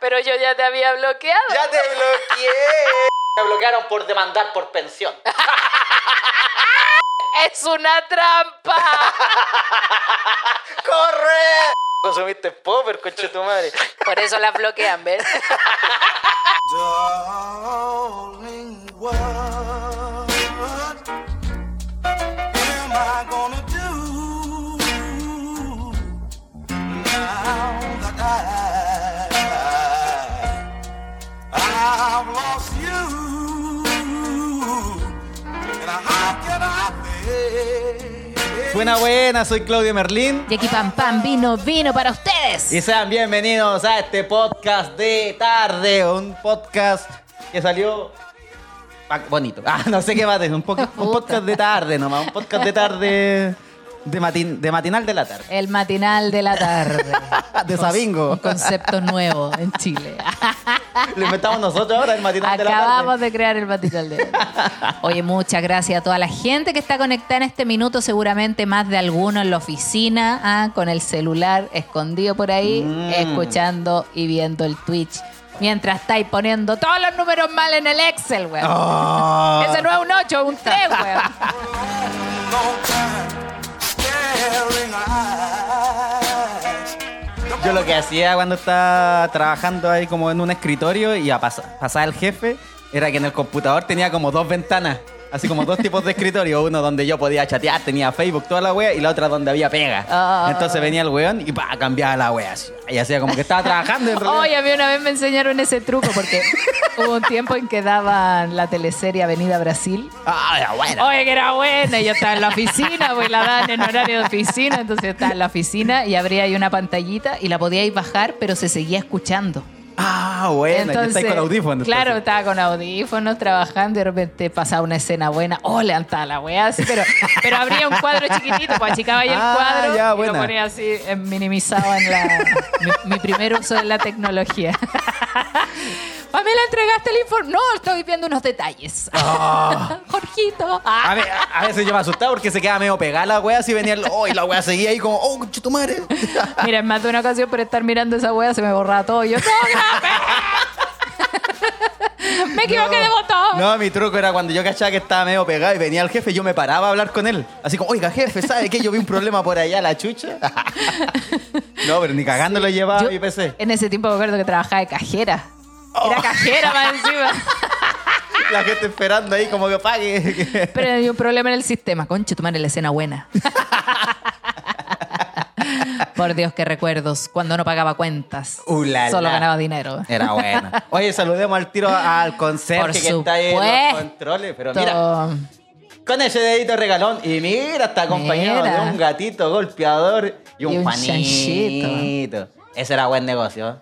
Pero yo ya te había bloqueado. ¡Ya te bloqueé! Me bloquearon por demandar por pensión. ¡Es una trampa! ¡Corre! Consumiste popper, conche tu madre. Por eso las bloquean, ¿ves? Buena, buena, soy Claudio Merlín. Y aquí Pam Pam vino, vino para ustedes. Y sean bienvenidos a este podcast de tarde, un podcast que salió bonito. Ah, no sé qué más es, un, po- un podcast de tarde nomás, un podcast de tarde de, matin, de matinal de la tarde. El matinal de la tarde. De Sabingo. Un concepto nuevo en Chile. Lo inventamos nosotros ahora, el matinal de la Acabamos tarde. de crear el matinal de la tarde. Oye, muchas gracias a toda la gente que está conectada en este minuto. Seguramente más de alguno en la oficina, ah, con el celular escondido por ahí, Mm. escuchando y viendo el Twitch. Mientras estáis poniendo todos los números mal en el Excel, weón. Oh. Ese no es un 8, es un 3, weón. Yo lo que hacía cuando estaba trabajando ahí como en un escritorio y a pas- pasaba el jefe era que en el computador tenía como dos ventanas. Así como dos tipos de escritorio. Uno donde yo podía chatear, tenía Facebook, toda la wea, y la otra donde había pega. Ah. Entonces venía el weón y pa, cambiaba la wea. así. Y hacía como que estaba trabajando. y en realidad- Oye, a mí una vez me enseñaron ese truco porque hubo un tiempo en que daban la teleserie Avenida Brasil. Ah, era buena. Oye, que era buena. y Yo estaba en la oficina, pues la dan en horario de oficina. Entonces yo estaba en la oficina y abría ahí una pantallita y la podíais bajar, pero se seguía escuchando. Ah, bueno. ya estáis con audífonos. Claro, entonces. estaba con audífonos trabajando y de repente pasaba una escena buena. Oh, levantaba la weá así, pero, pero abría un cuadro chiquitito, pues achicaba ahí el Ah, cuadro ya, y buena. lo ponía así eh, minimizado en la. mi, mi primer uso de la tecnología. Pamela, ¿entregaste el informe? No, estoy viendo unos detalles. Jorgito. Ah. A, ve- a veces yo me asustaba porque se quedaba medio pegada la wea, así venía el. Oh, y la wea seguía ahí como, oh, tu madre. Mira, en más de una ocasión por estar mirando esa wea se me borraba todo. Y yo, ¡No, Me equivoqué de botón. No, mi truco era cuando yo cachaba que estaba medio pegado y venía el jefe, yo me paraba a hablar con él. Así como, oiga, jefe, ¿sabe qué? Yo vi un problema por allá, la chucha. no, pero ni cagando lo llevaba Yo a mi PC. En ese tiempo me acuerdo que trabajaba de cajera. Era cajera más encima. La gente esperando ahí como que pague. Pero había un problema en el sistema. Concha, tu madre, la escena buena. Por Dios, qué recuerdos. Cuando no pagaba cuentas. Uh, la, Solo la. ganaba dinero. Era bueno. Oye, saludemos al tiro al conserje que está ahí en los controles. Pero mira, con ese dedito regalón. Y mira, está acompañado Mira. de un gatito golpeador y un, Y un Juanito. chanchito. Ese era buen negocio.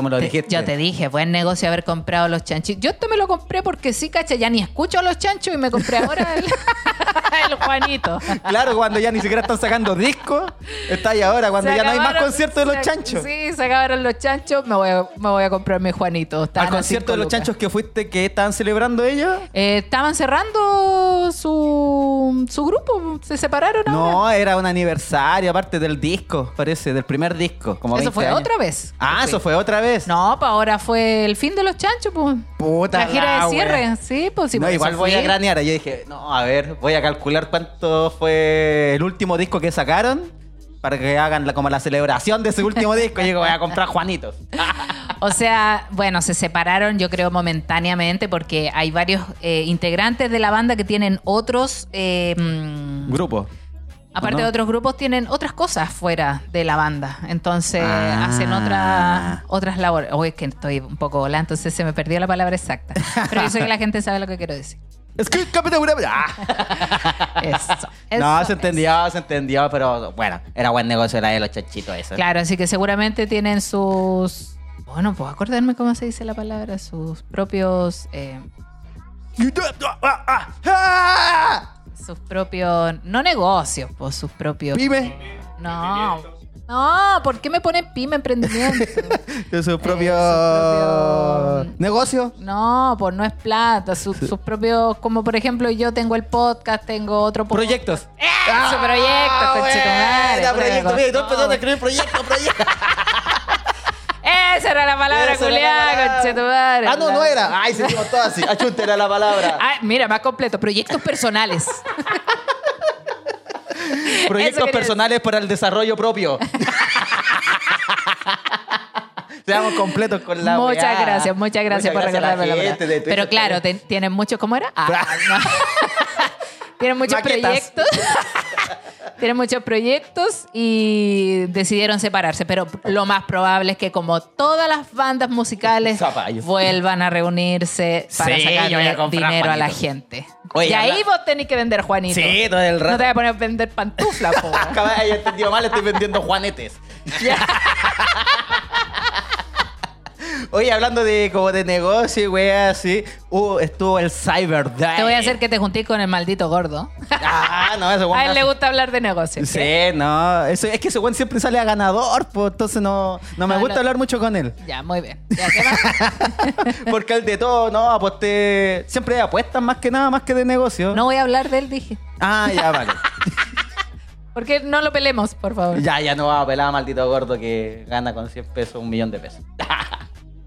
Tú me lo Te- dijiste. yo te dije, buen negocio haber comprado los chanchitos. Yo esto me lo compré porque sí, cacha, ya ni escucho a los chanchos y me compré ahora el, el Juanito. Claro, cuando ya ni siquiera están sacando discos, está ahí ahora, cuando Se ya no hay más conciertos de los chanchos. Sí, se acabaron los chanchos, me voy a, me voy a comprar mi Juanito. Estaban Al concierto de los chanchos que fuiste, que estaban celebrando ellos. Eh, estaban cerrando su, su grupo, se separaron ahora. No, era un aniversario, aparte del disco, parece, del primer disco. Como Eso 20 fue años. otra vez. Ah, eso fue otra vez. No, pues ahora fue el fin de los chanchos, pues. Puta la gira la de cierre, wea. sí, pues sí. no, por igual voy a fui. cranear. Yo dije, no, a ver, voy a calcular cuánto fue el último disco que sacaron para que hagan la- como la celebración de ese último disco. Y digo, voy a comprar Juanitos. O sea, bueno, se separaron yo creo momentáneamente porque hay varios eh, integrantes de la banda que tienen otros, eh, mm, Grupo. Aparte ¿no? de otros grupos, tienen otras cosas fuera de la banda. Entonces Ah. hacen otras otras labores. Oye, es que estoy un poco volada, entonces se me perdió la palabra exacta. Pero yo sé que la gente sabe lo que quiero decir. Es que capitán Ah. Eso. No, eso, se entendió, se entendió, pero bueno, era buen negocio la de los chanchitos eso. Claro, así que seguramente tienen sus. Bueno, puedo acordarme cómo se dice la palabra, sus propios. eh, sus propios. No negocios, pues sus propios. Pyme, No. No, ¿por qué me ponen pyme emprendimiento? de su propio, propio- negocio. No, pues no es plata, sus, sus propios, como por ejemplo yo tengo el podcast, tengo otro podcast. Proyectos. ¡Ah, su proyecto, conchetumare! buena, Puta, proyecto, Esa era la palabra, la culiada, conchetumare. Ah, no, no era. Ay, sentimos todo así. Achunte era la palabra. Ah, mira, más completo. Proyectos personales. Proyectos personales para el desarrollo propio. Seamos completos con la muchas weá. gracias, muchas gracias por Muchas recordarme la la palabra. gente Twitter Pero claro, tienen muchos, ¿cómo era? Ah, no. tienen muchos Maquetas. proyectos. Tienen muchos proyectos y decidieron separarse. Pero lo más probable es que como todas las bandas musicales Zapallos. vuelvan a reunirse para Sí, comprar dinero a la gente. Oye, y ahí habla- vos tenés que vender Juanito. Sí, todo el rato. No te voy a poner a vender pantufla, po. Acaba de entendido mal, estoy vendiendo juanetes. Oye, hablando de como de negocio, güey, así, uh, estuvo el Cyber Day. Te voy a hacer que te juntes con el maldito gordo. Ah, no, ese A él le gusta hablar de negocios. Sí, no, eso, es que ese güey siempre sale a ganador, pues entonces no, no me gusta no. hablar mucho con él. Ya, muy bien. Porque el de todo, no, aposté, siempre apuestas más que nada, más que de negocio. No voy a hablar de él, dije. Ah, ya, vale. Porque no lo pelemos, por favor. Ya, ya no va a pelar a maldito gordo que gana con 100 pesos un millón de pesos.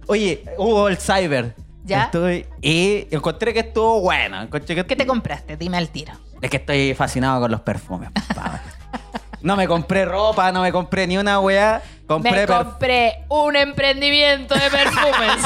Oye, hubo el Cyber. ¿Ya? Estoy- y encontré que estuvo bueno. Encontré que ¿Qué te compraste? Dime al tiro. Es que estoy fascinado con los perfumes. no me compré ropa, no me compré ni una weá. Compré Me compré un emprendimiento de perfumes.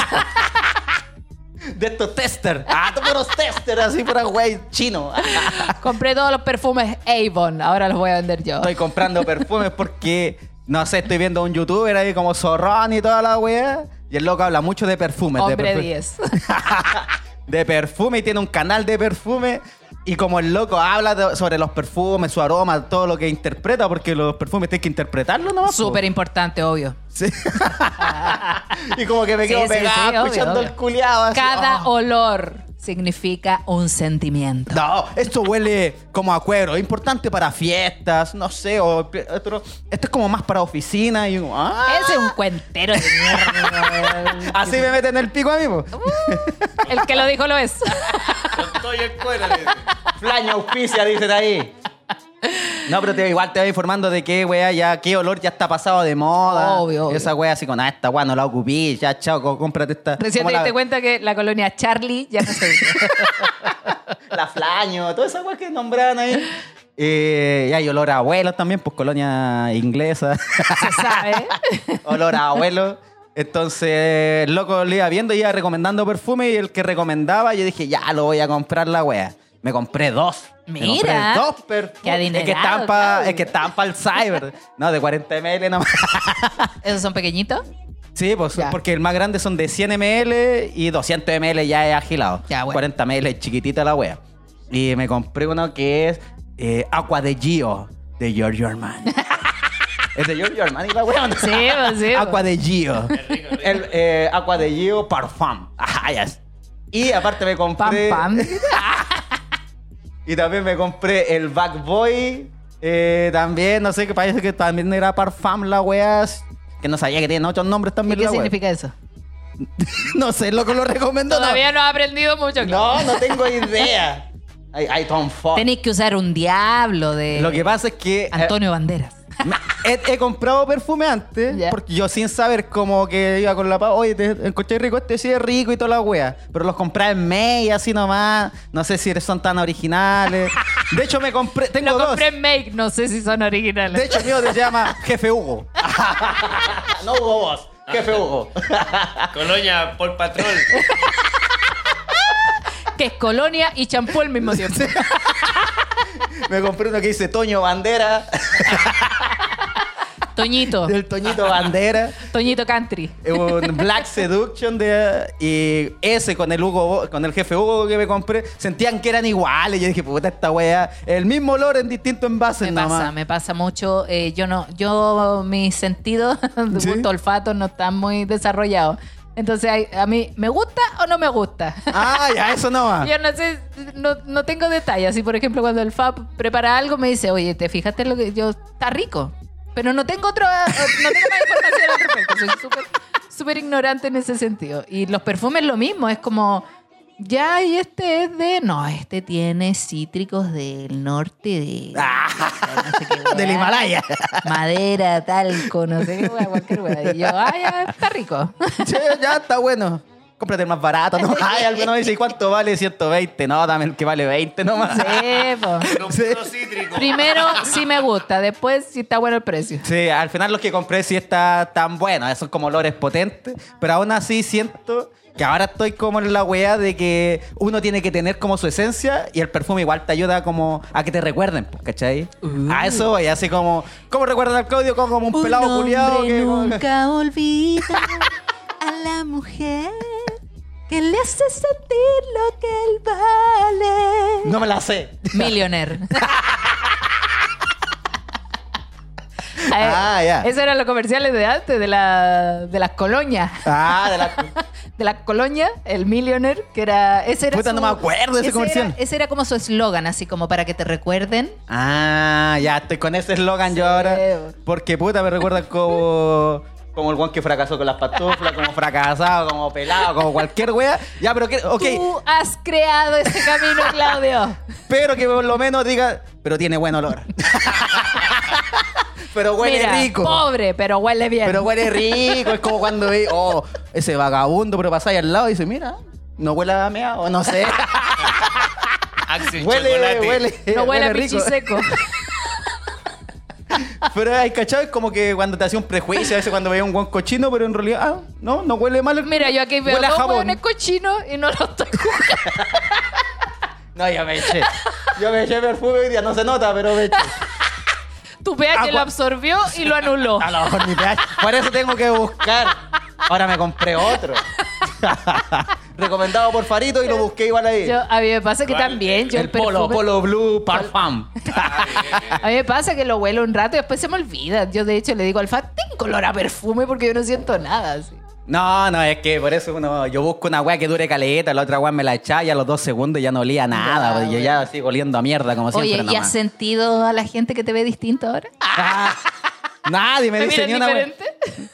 de estos tester. Ah, puros tester, así pura wey chino. compré todos los perfumes Avon. Ahora los voy a vender yo. estoy comprando perfumes porque, no sé, estoy viendo un youtuber ahí como Zorrón y toda la weá. Y el loco habla mucho de perfumes. Hombre perfu- 10. de perfume y tiene un canal de perfume. Y como el loco habla de- sobre los perfumes, su aroma, todo lo que interpreta, porque los perfumes tienes que interpretarlo nomás. Súper importante, obvio. Sí. y como que me quedo sí, pegado sí, escuchando obvio. el culiado. así, Cada oh. olor significa un sentimiento. No, esto huele como a cuero. Es importante para fiestas, no sé. O, esto, esto es como más para oficina. Y, ah, Ese es un cuentero de mierda. Así me meten el pico a mí, po. El que lo dijo lo es. Estoy en cuero. Flaña auspicia, dicen ahí. No, pero te, igual te voy informando de qué, wea, ya, qué olor ya está pasado de moda. Obvio, obvio. Esa wea así con, ah, esta wea no la ocupí, ya, chao, cómprate esta. Recién te la, diste cuenta que la colonia Charlie ya no se usa. la flaño, toda esa wea que nombraban ahí. Eh, y hay olor a abuelos también, pues colonia inglesa. Se sabe. olor a abuelo. Entonces, el loco le iba viendo y iba recomendando perfume y el que recomendaba, yo dije, ya lo voy a comprar la wea. Me compré dos. Me Mira. compré dos perfumes. Qué adinerado, es que están para que el cyber. No, de 40 ml nomás. ¿Esos son pequeñitos? Sí, pues Ya. porque el más grande son de 100 ml y 200 ml ya es agilado. Ya, bueno. 40 ml es chiquitita la wea. Y me compré uno que es eh, Aqua de Gio de Giorgio Armani. ¿Es de Giorgio Armani la wea? no? Sí, pues, sí. Aqua de Gio. El eh, Aqua de Gio Parfum. Ajá, ya es. Y aparte me Pam, compré. pam. Y también me compré el Back Boy. eh, también, no sé qué parece que también era Parfum la wea. Que no sabía que tiene otros nombres ¿Y también qué la wea. significa eso? No sé, loco lo recomiendo. no. Todavía no has aprendido mucho. No, no tengo idea. Ay, ay, Tom Ford. Tenéis que usar un diablo de Lo que pasa es que eh, Antonio Banderas. Me- he, he comprado perfume antes, porque yo sin saber como que iba con la pa, oye, te encontré rico, este sí es rico y toda la wea. Pero los compré en May, así nomás. No sé si son tan originales. De hecho, me compré, tengo Lo dos. compré en Make, no sé si son originales. De hecho, el mío se llama Jefe Hugo. no Hugo Boss, Jefe Hugo. Colonia por patrón. que es colonia y champú al mismo tiempo. Me compré uno que dice Toño Bandera, Toñito. del Toñito Bandera. Toñito Country. un Black Seduction de y ese con el Hugo con el jefe Hugo que me compré sentían que eran iguales yo dije puta esta weá el mismo olor en distintos envases Me nomás pasa, me pasa mucho. Eh, yo no, yo mis sentidos ¿Sí? gusto olfato no están muy desarrollados. Entonces a mí me gusta o no me gusta. ah ya eso no va Yo no sé, no, no tengo detalles. Así, por ejemplo, cuando el FAP prepara algo, me dice, oye, ¿te fijaste lo que yo? Está rico. Pero no tengo otro, no tengo más información al respecto. Soy súper, súper ignorante en ese sentido. Y los perfumes lo mismo, es como, Ya, y este es de. No, este tiene cítricos del norte de. no sé qué Ah, Del. Himalaya. Madera, talco, no sé qué, weá, cualquier weá. Y yo, ah, ya, está rico. Sí, ya está bueno. Cómprate el más barato. ¿no? Ay, alguno dice, ¿y cuánto vale? 120. No, dame el que vale 20 nomás. Sí, po. Pero Sí. Primero sí me gusta, después sí está bueno el precio. Sí, al final los que compré sí está tan bueno, son como olores potentes, pero aún así siento que ahora estoy como en la weá de que uno tiene que tener como su esencia y el perfume igual te ayuda como a que te recuerden, ¿cachai? A eso voy, así como, ¿cómo recuerdan al Claudio? Como, como un, pelado culiado hombre que... nunca olvida a la mujer que le hace sentir lo que él vale. No me la sé. Millionaire. Ah, ya. Esos eran los comerciales de antes, de, la, de las colonias. Ah, de la... De las colonias, el Millionaire, que era. Ese era Puta, su- no me acuerdo de ese comercial. Era, ese era como su eslogan, así como para que te recuerden. Ah, ya estoy con ese eslogan yo ahora. Porque puta me recuerda como. Como el guan que fracasó con las pantuflas, como fracasado, como pelado, como cualquier wea. Ya, pero que. Ok. Tú has creado ese camino, Claudio. Pero que por lo menos diga. Pero tiene buen olor. pero huele Mira, rico. Pobre, pero huele bien. Pero huele rico. Es como cuando ve. Oh, ese vagabundo, pero pasáis al lado y dice, mira, no huele a meado, no sé. Axel huele, Chocolate. huele. no huele a rico. pichi seco. Pero hay cachado, es como que cuando te hacía un prejuicio, a veces cuando veía un guan cochino, pero en realidad, ah, no, no huele mal. el- Mira, yo aquí veo dos hueones cochinos y no lo estoy jugando. No, yo me eché. Yo me eché perfume hoy día, no se nota, pero me eché. Tu pH Agua. lo absorbió y lo anuló. A lo mejor mi pH. Por eso tengo que buscar. Ahora me compré otro. Recomendado por Farito y lo busqué igual ahí. Yo, a mí me pasa que también yo el, el Polo, perfume- Polo Blue Parfum. A mí me pasa que lo huelo un rato y después se me olvida. Yo de hecho le digo al Fat, tengo olor a perfume porque yo no siento nada. así. No, no, es que por eso uno, yo busco una weá que dure caleta, la otra weá me la echaba y a los dos segundos ya no olía nada. Ya, porque yo ya sigo oliendo a mierda como Oye, siempre. ¿y has nomás. sentido a la gente que te ve distinto ahora? Ah, nadie me ¿Me dice ni una diferente?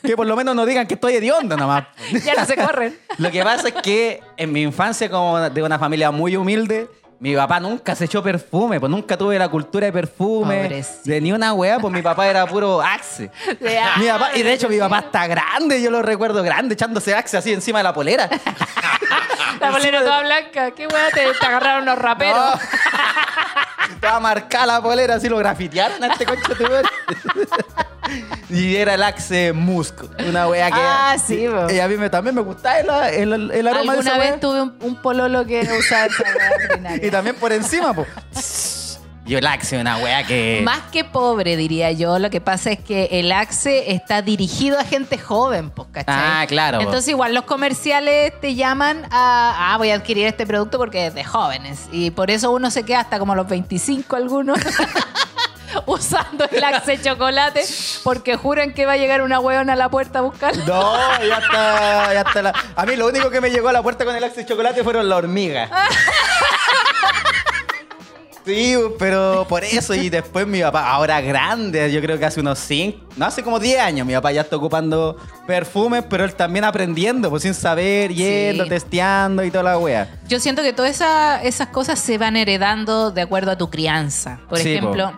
Que por lo menos no digan que estoy hediondo nomás. ya no se corren. Lo que pasa es que en mi infancia, como de una familia muy humilde, mi papá nunca se echó perfume, pues nunca tuve la cultura de perfume, Pobrecito. de ni una weá, pues mi papá era puro axe. Mi papá, y de hecho mi papá está grande, yo lo recuerdo grande, echándose axe así encima de la polera. La bolera toda blanca. Qué weá, te, te agarraron los raperos. No. Estaba marcada la polera, así lo grafitearon a este coche de. Y era el Axe Musk, una wea que... Ah, sí, po. Y a mí me, también me gustaba el, el, el aroma de esa Alguna wea. vez tuve un, un pololo que usaba esa weá también por encima, pues. Yo el Axe, una wea que... Más que pobre, diría yo. Lo que pasa es que el Axe está dirigido a gente joven, pues, ¿cachai? Ah, claro. Entonces, igual los comerciales te llaman a, ah, voy a adquirir este producto porque es de jóvenes. Y por eso uno se queda hasta como los 25 algunos. Usando el Axe chocolate porque juran que va a llegar una hueona a la puerta a buscar. No, ya está, ya está la... A mí lo único que me llegó a la puerta con el Axe chocolate fueron la hormiga. Sí, pero por eso y después mi papá, ahora grande, yo creo que hace unos 5, no hace como 10 años, mi papá ya está ocupando perfumes, pero él también aprendiendo, pues sin saber, yendo, Sí. testeando y toda la wea. Yo siento que todas esa- esas cosas se van heredando de acuerdo a tu crianza. Por Sí, ejemplo,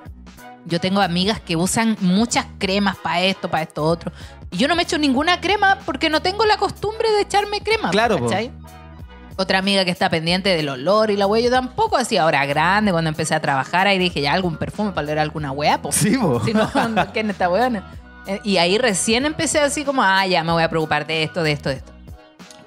yo tengo amigas que usan muchas cremas para esto, para esto otro. Y yo no me echo ninguna crema porque no tengo la costumbre de echarme crema. Claro. ¿cachai? Otra amiga que está pendiente del olor y la huella, yo tampoco así ahora grande, cuando empecé a trabajar, ahí dije ya algún perfume para oler alguna hueá, pues. Sí, po. Si no, ¿quién está buena? Y ahí recién empecé así como, ah, ya me voy a preocupar de esto, de esto, de esto.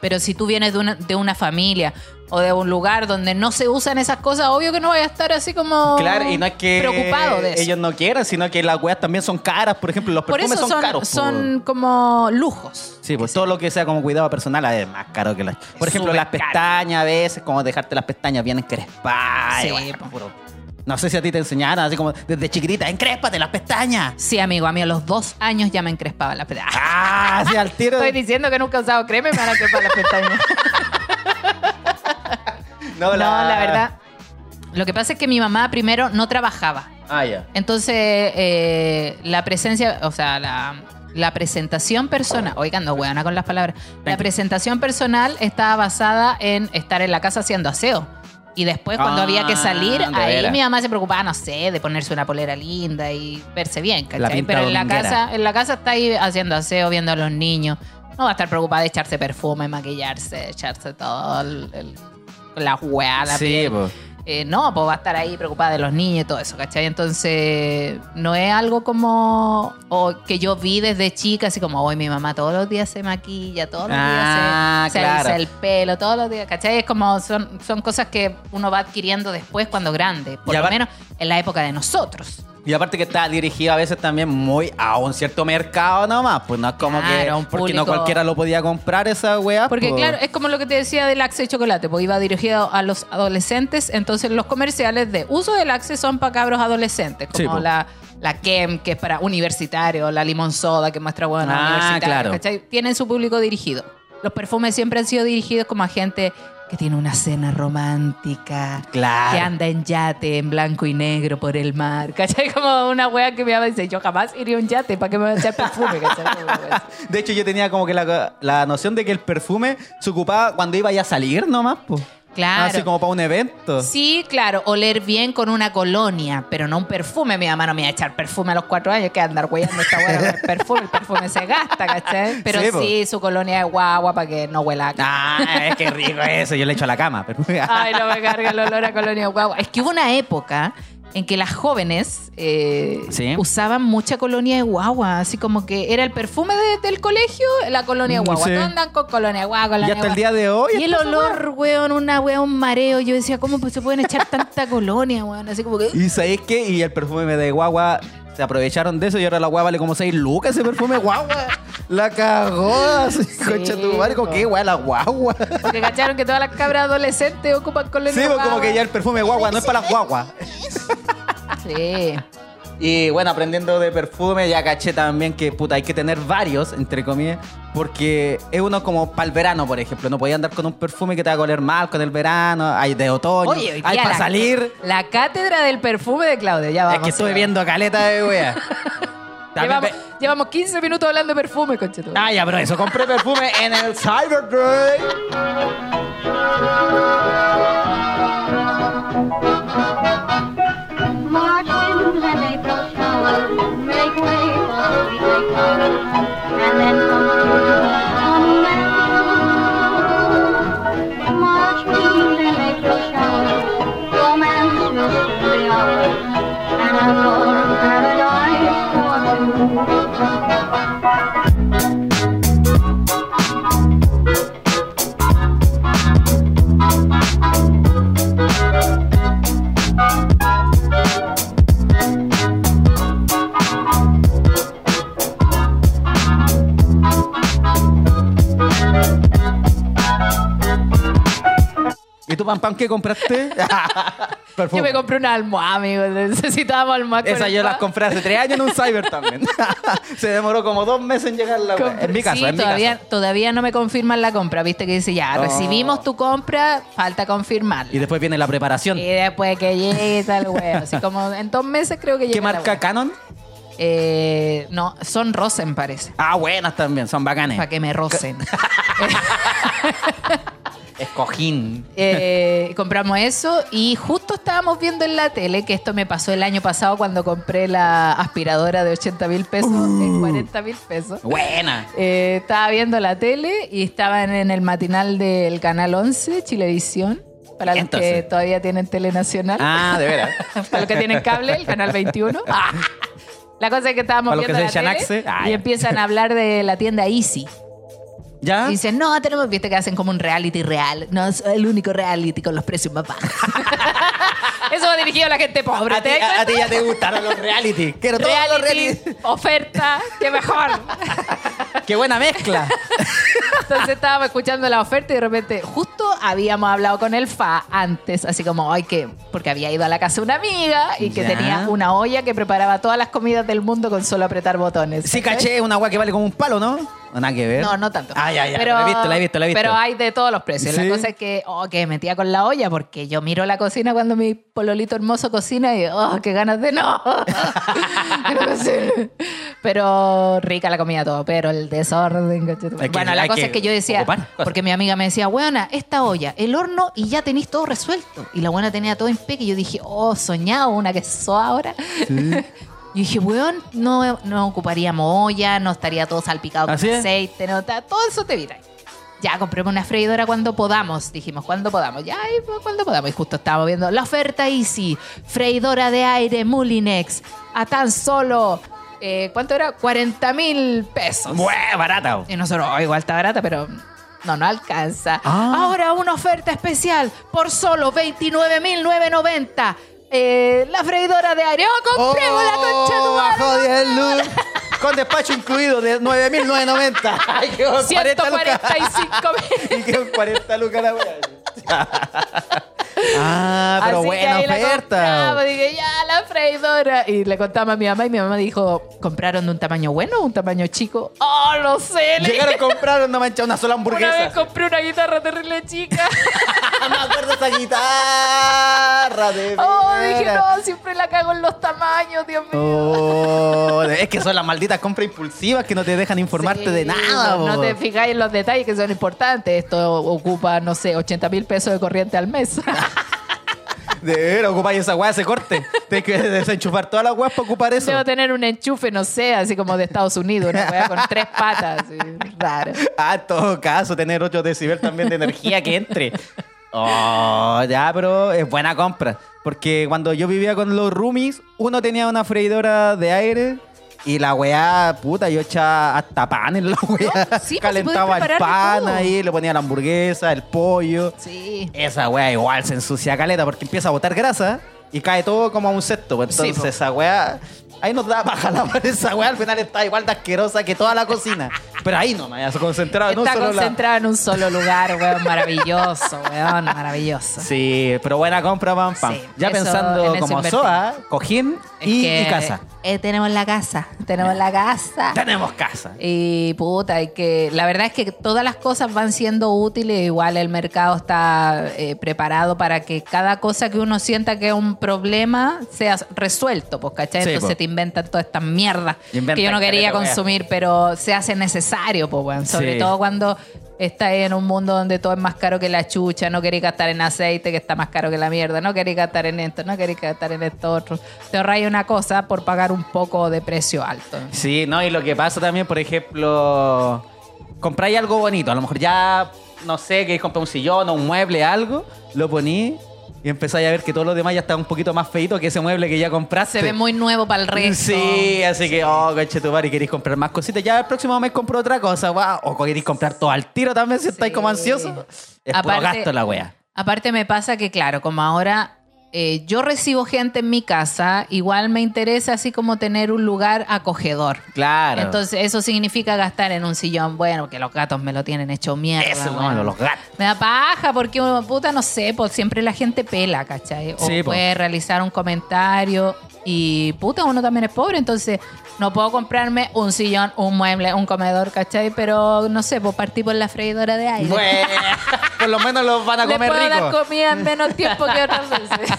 Pero si tú vienes de una, de una familia o de un lugar donde no se usan esas cosas, obvio que no vaya a estar así como Claro, y no es que preocupado de eso. ellos no quieran, sino que las weas también son caras, por ejemplo, los Por perfumes eso son, son, caros. son como lujos. Sí, pues todo lo que sea como cuidado personal es más caro que las. Por ejemplo, las caro. pestañas a veces, como dejarte las pestañas bien encrespadas. Sí, bueno, puro- No sé si a ti te enseñaron así como desde chiquitita, encréspate las pestañas. Sí, amigo, a mí a los dos años ya me encrespaba la pestaña. Ah, sí, al tiro. Estoy diciendo que nunca he usado crema y me van a crespar las pestañas. No, No, la verdad. Lo que pasa es que mi mamá primero no trabajaba. Ah, ya. Entonces, eh, la presencia, o sea, la, la presentación personal, oigan, no hueona con las palabras, la presentación personal estaba basada en estar en la casa haciendo aseo. Y después, cuando Ah, había que salir, de ahí veras. mi mamá se preocupaba, no sé, de ponerse una polera linda y verse bien, La ¿cachai? pinta Pero en la, dominguera. casa, en la casa está ahí haciendo aseo, viendo a los niños. No va a estar preocupada de echarse perfume, maquillarse, echarse todo el, el- la hueá, la Sí, piel. Eh, no, pues va a estar ahí preocupada de los niños y todo eso, ¿cachai? Entonces, no es algo como o que yo vi desde chica, así como hoy mi mamá todos los días se maquilla, todos los Ah, días se, se claro. alza el pelo, todos los días, ¿cachai? Es como son, son cosas que uno va adquiriendo después cuando grande, por Y lo menos en la época de nosotros. Y aparte que está dirigido a veces también muy a un cierto mercado nomás. Pues no es como Claro, que. un Porque no público- cualquiera lo podía comprar esa weá. Porque pues. claro, es como lo que te decía del Axe de chocolate, pues iba dirigido a los adolescentes, entonces los comerciales de uso del Axe son para cabros adolescentes, Sí, como po. la, la Kem, que es para universitario, la Limón Soda, que muestra bueno Ah, claro. ¿cachai? Tienen su público dirigido. Los perfumes siempre han sido dirigidos como a gente que tiene una cena romántica, Claro. que anda en yate en blanco y negro por el mar, ¿cachai? Como una wea que mi mamá dice, yo jamás iría a un yate, ¿para qué me voy a echar perfume? De hecho, yo tenía como que la, la noción de que el perfume se ocupaba cuando iba ya a salir nomás, pues. Claro. Así como para un evento. Sí, claro, oler bien con una colonia, pero no un perfume. Mi mamá no me iba a echar perfume a los cuatro años, que andar huellando esta hueá con el perfume. El perfume se gasta, ¿cachai? Pero Sí, su colonia de guagua para que no huela. Ah, es que rico eso. Yo le echo a la cama. perfume. Ay, no me carga el olor a colonia de guagua. Es que hubo una época en que las jóvenes eh, Sí. usaban mucha colonia de guagua, así como que era el perfume de- del colegio, la colonia de guagua. Sí. Andan con colonia de guagua, colonia Y hasta el día de hoy. Y el olor, weón, una weón, un mareo. Yo decía, ¿cómo pues se pueden echar tanta colonia, weón? Así como que. ¿Y sabéis qué? Y el perfume de guagua se aprovecharon de eso y ahora la guagua vale como 6 lucas ese perfume guagua. La cagó así, concha tu madre, que guagua la guagua. Porque cacharon que todas las cabras adolescentes ocupan colonia Sí, guagua. como que ya el perfume guagua no es para las guaguas. Sí. Y bueno, aprendiendo de perfume, ya caché también que puta, hay que tener varios, entre comillas, porque es uno como para el verano, por ejemplo. No podía andar con un perfume que te haga oler mal con el verano, hay de otoño, Oye, hoy hay día para la- salir. La cátedra del perfume de Claudio. Ya vamos. Es que estuve viendo caleta de wea. También Llevamos, pe- llevamos 15 minutos hablando de perfume, concheto. Ah, ya, pero eso, compré perfume en el Cyber and ¿Y tú, Pam Pam, qué compraste? Yo me compré una almohada, amigo. Necesitábamos almohada. Esa yo las compré hace tres años en un cyber también. Se demoró como dos meses en llegar la wea. En mi caso, sí, en mi todavía, caso. todavía no me confirman la compra. Viste que dice ya, Oh. recibimos tu compra, falta confirmarla. Y después viene la preparación. Y después que llegue tal huevo. Así como en dos meses creo que llega. ¿Qué marca. Canon? Eh, no, son Rosen, parece. Ah, buenas también, son bacanes. Para que me rocen. Escojín. Eh, compramos eso y justo estábamos viendo en la tele, que esto me pasó el año pasado cuando compré la aspiradora de 80 mil pesos Uh. en 40 mil pesos. Buena. Eh, estaba viendo la tele y estaban en el matinal del Canal 11, Chilevisión, para los que todavía tienen tele nacional. Ah, de veras. para los que tienen cable, el Canal 21. Ah. La cosa es que estábamos Para los que viendo la tele y empiezan a hablar de la tienda Easy. ¿Ya? Y dicen, no, tenemos, viste que hacen como un reality real. No, es el único reality con los precios más bajos. Eso va dirigido a la gente pobre. A ti, ya te gustaron los reality. Quiero todos los reality, oferta, qué mejor. Qué buena mezcla. Entonces estábamos escuchando la oferta y de repente, justo habíamos hablado con el FA antes, así como, ay, que, porque había ido a la casa de una amiga y que Ya. tenía una olla que preparaba todas las comidas del mundo con solo apretar botones. Sí, ¿cachai? caché, una agua que vale como un palo, ¿no? Nada que ver. No, no tanto. Ah, ya, ya. la he visto, la he visto, la he visto. Pero hay de todos los precios. Sí. La cosa es que, oh, que me metía con la olla porque yo miro la cocina cuando mi pololito hermoso cocina y, oh, qué ganas de no. Pero rica la comida todo, pero el desorden. que bueno, la cosa es que yo decía, porque mi amiga me decía, buena, esta olla, el horno y ya tenéis todo resuelto. Y la buena tenía todo en peque y yo dije, oh, soñado, una que sos ahora. Y dije, weón, no, no ocuparíamos olla, no estaría todo salpicado con Así es. aceite, no, ta- todo eso te viene. Ya, compremos una freidora cuando podamos. Dijimos, cuando podamos. Ya, y pues, cuando podamos. Y justo estábamos viendo la oferta Easy, freidora de aire Mulinex, a tan solo, eh, ¿cuánto era? 40 mil pesos. Bueh, barata. Y nosotros, oh, igual está barata, pero no, no alcanza. Ah. Ahora una oferta especial por solo 29.990. Eh, la freidora de aire. ¡Oh, compremos la concha de tu madre! 10 lucas. Con despacho incluido de 9.990. Ay, qué 40 lucas. 145 mil. Y quedó 40 lucas la wea. Ah, pero Así que buena ahí la oferta. compramos, dije, ya, la freidora. Y le contamos a mi mamá y mi mamá dijo, ¿compraron de un tamaño bueno o un tamaño chico? Oh, no sé. le Llegaron a comprar una mancha, una sola Una vez hamburguesa. compré una guitarra terrible chica. me acuerdo esa guitarra de Oh, dije, veras. no, siempre la cago en los tamaños, Dios mío. Oh, es que son las malditas compras impulsivas que no te dejan informarte Sí, de nada. No, no te fijáis en los detalles que son importantes. Esto ocupa, no sé, 80 mil pesos de corriente al mes. De veras, ocupáis esa weá, ese corte. Tienes que desenchufar todas las weas para ocupar eso. Debo tener un enchufe, no sé, así como de Estados Unidos, una weá con tres patas. así, raro. Ah, en todo caso, tener 8 decibel también de energía que entre. Oh, ya, pero es buena compra. Porque cuando yo vivía con los roomies, uno tenía una freidora de aire y la weá, puta, yo echaba hasta pan en la weá. No, sí, pues, Calentaba el pan todo. ahí, le ponía la hamburguesa, el pollo. Sí. Esa weá igual se ensucia caleta porque empieza a botar grasa y cae todo como a un cesto. pues. Sí, Entonces po. esa weá, ahí nos da paja lavar esa weá. Al final está igual de asquerosa que toda la cocina. Pero ahí no me había concentrado en un solo lado. concentrada en un solo lugar, weón, maravilloso, weón, maravilloso. Sí, pero buena compra, pam, pam. Sí, ya pensando como. SOA, cojín y, y casa. Eh, tenemos la casa, tenemos la casa. Tenemos casa. Y puta, hay que. La verdad es que todas las cosas van siendo útiles. Igual el mercado está eh, preparado para que cada cosa que uno sienta que es un problema sea resuelto, pues, ¿cachai? Sí, Entonces po. te inventan todas estas mierdas que yo no quería consumir, pero se hace necesario, pues, weón. Sobre Sí. todo cuando estás en un mundo donde todo es más caro que la chucha, no queréis gastar en aceite que está más caro que la mierda, no queréis gastar en esto, no queréis gastar en esto otro. Te ahorráis una cosa por pagar un poco de precio alto. Sí, no, y lo que pasa también, por ejemplo, compráis algo bonito. A lo mejor ya, no sé, queréis comprar un sillón o un mueble, algo, lo poní y empezáis a ver que todos los demás ya están un poquito más feitos que ese mueble que ya compraste. Se ve muy nuevo para el resto. Sí, así que, oh, coche tu y queréis comprar más cositas. Ya el próximo mes compro otra cosa, guau. O queréis comprar todo al tiro también si estáis como ansiosos. Es puro Aparte- gasto la wea. Aparte me pasa que, claro, como ahora eh, yo recibo gente en mi casa, igual me interesa así como tener un lugar acogedor. Claro. Entonces eso significa gastar en un sillón bueno, que los gatos me lo tienen hecho mierda. Eso, weón. no, los gatos. Me da paja porque, puta, no sé, pues siempre la gente pela, ¿cachai? O Sí, po. puede realizar un comentario y, puta, uno también es pobre, entonces no puedo comprarme un sillón, un mueble, un comedor, ¿cachai? Pero, no sé, pues partí por la freidora de aire. Bueno, por lo menos los van a comer puedo dar rico. comida en menos tiempo que otras veces.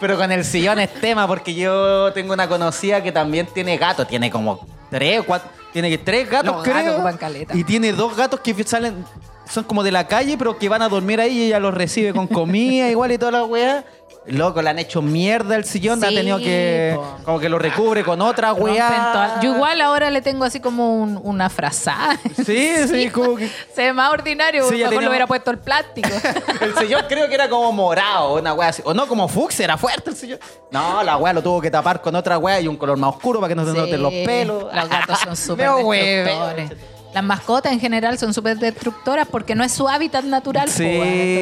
Pero con el sillón es tema, porque yo tengo una conocida que también tiene gatos. Tiene como tres o cuatro. Tiene tres gatos, Los gatos creo. ocupan caleta. Y tiene dos gatos que salen. Son como de la calle, pero que van a dormir ahí y ella los recibe con comida igual y toda la weá. Loco, le han hecho mierda el sillón, ha Sí, tenido que. po. Como que lo recubre con otra weá. Yo igual ahora le tengo así como un- una frazada. Sí, sí, como que. Se ve más ordinario, Sí, mejor tenía- le hubiera puesto el plástico. El sillón creo que era como morado, una weá así. O no, como fucsia, era fuerte el sillón. No, la weá lo tuvo que tapar con otra weá y un color más oscuro para que no se Sí, noten los pelos. Los gatos son súper. Las mascotas en general son súper destructoras porque no es su hábitat natural. Sí,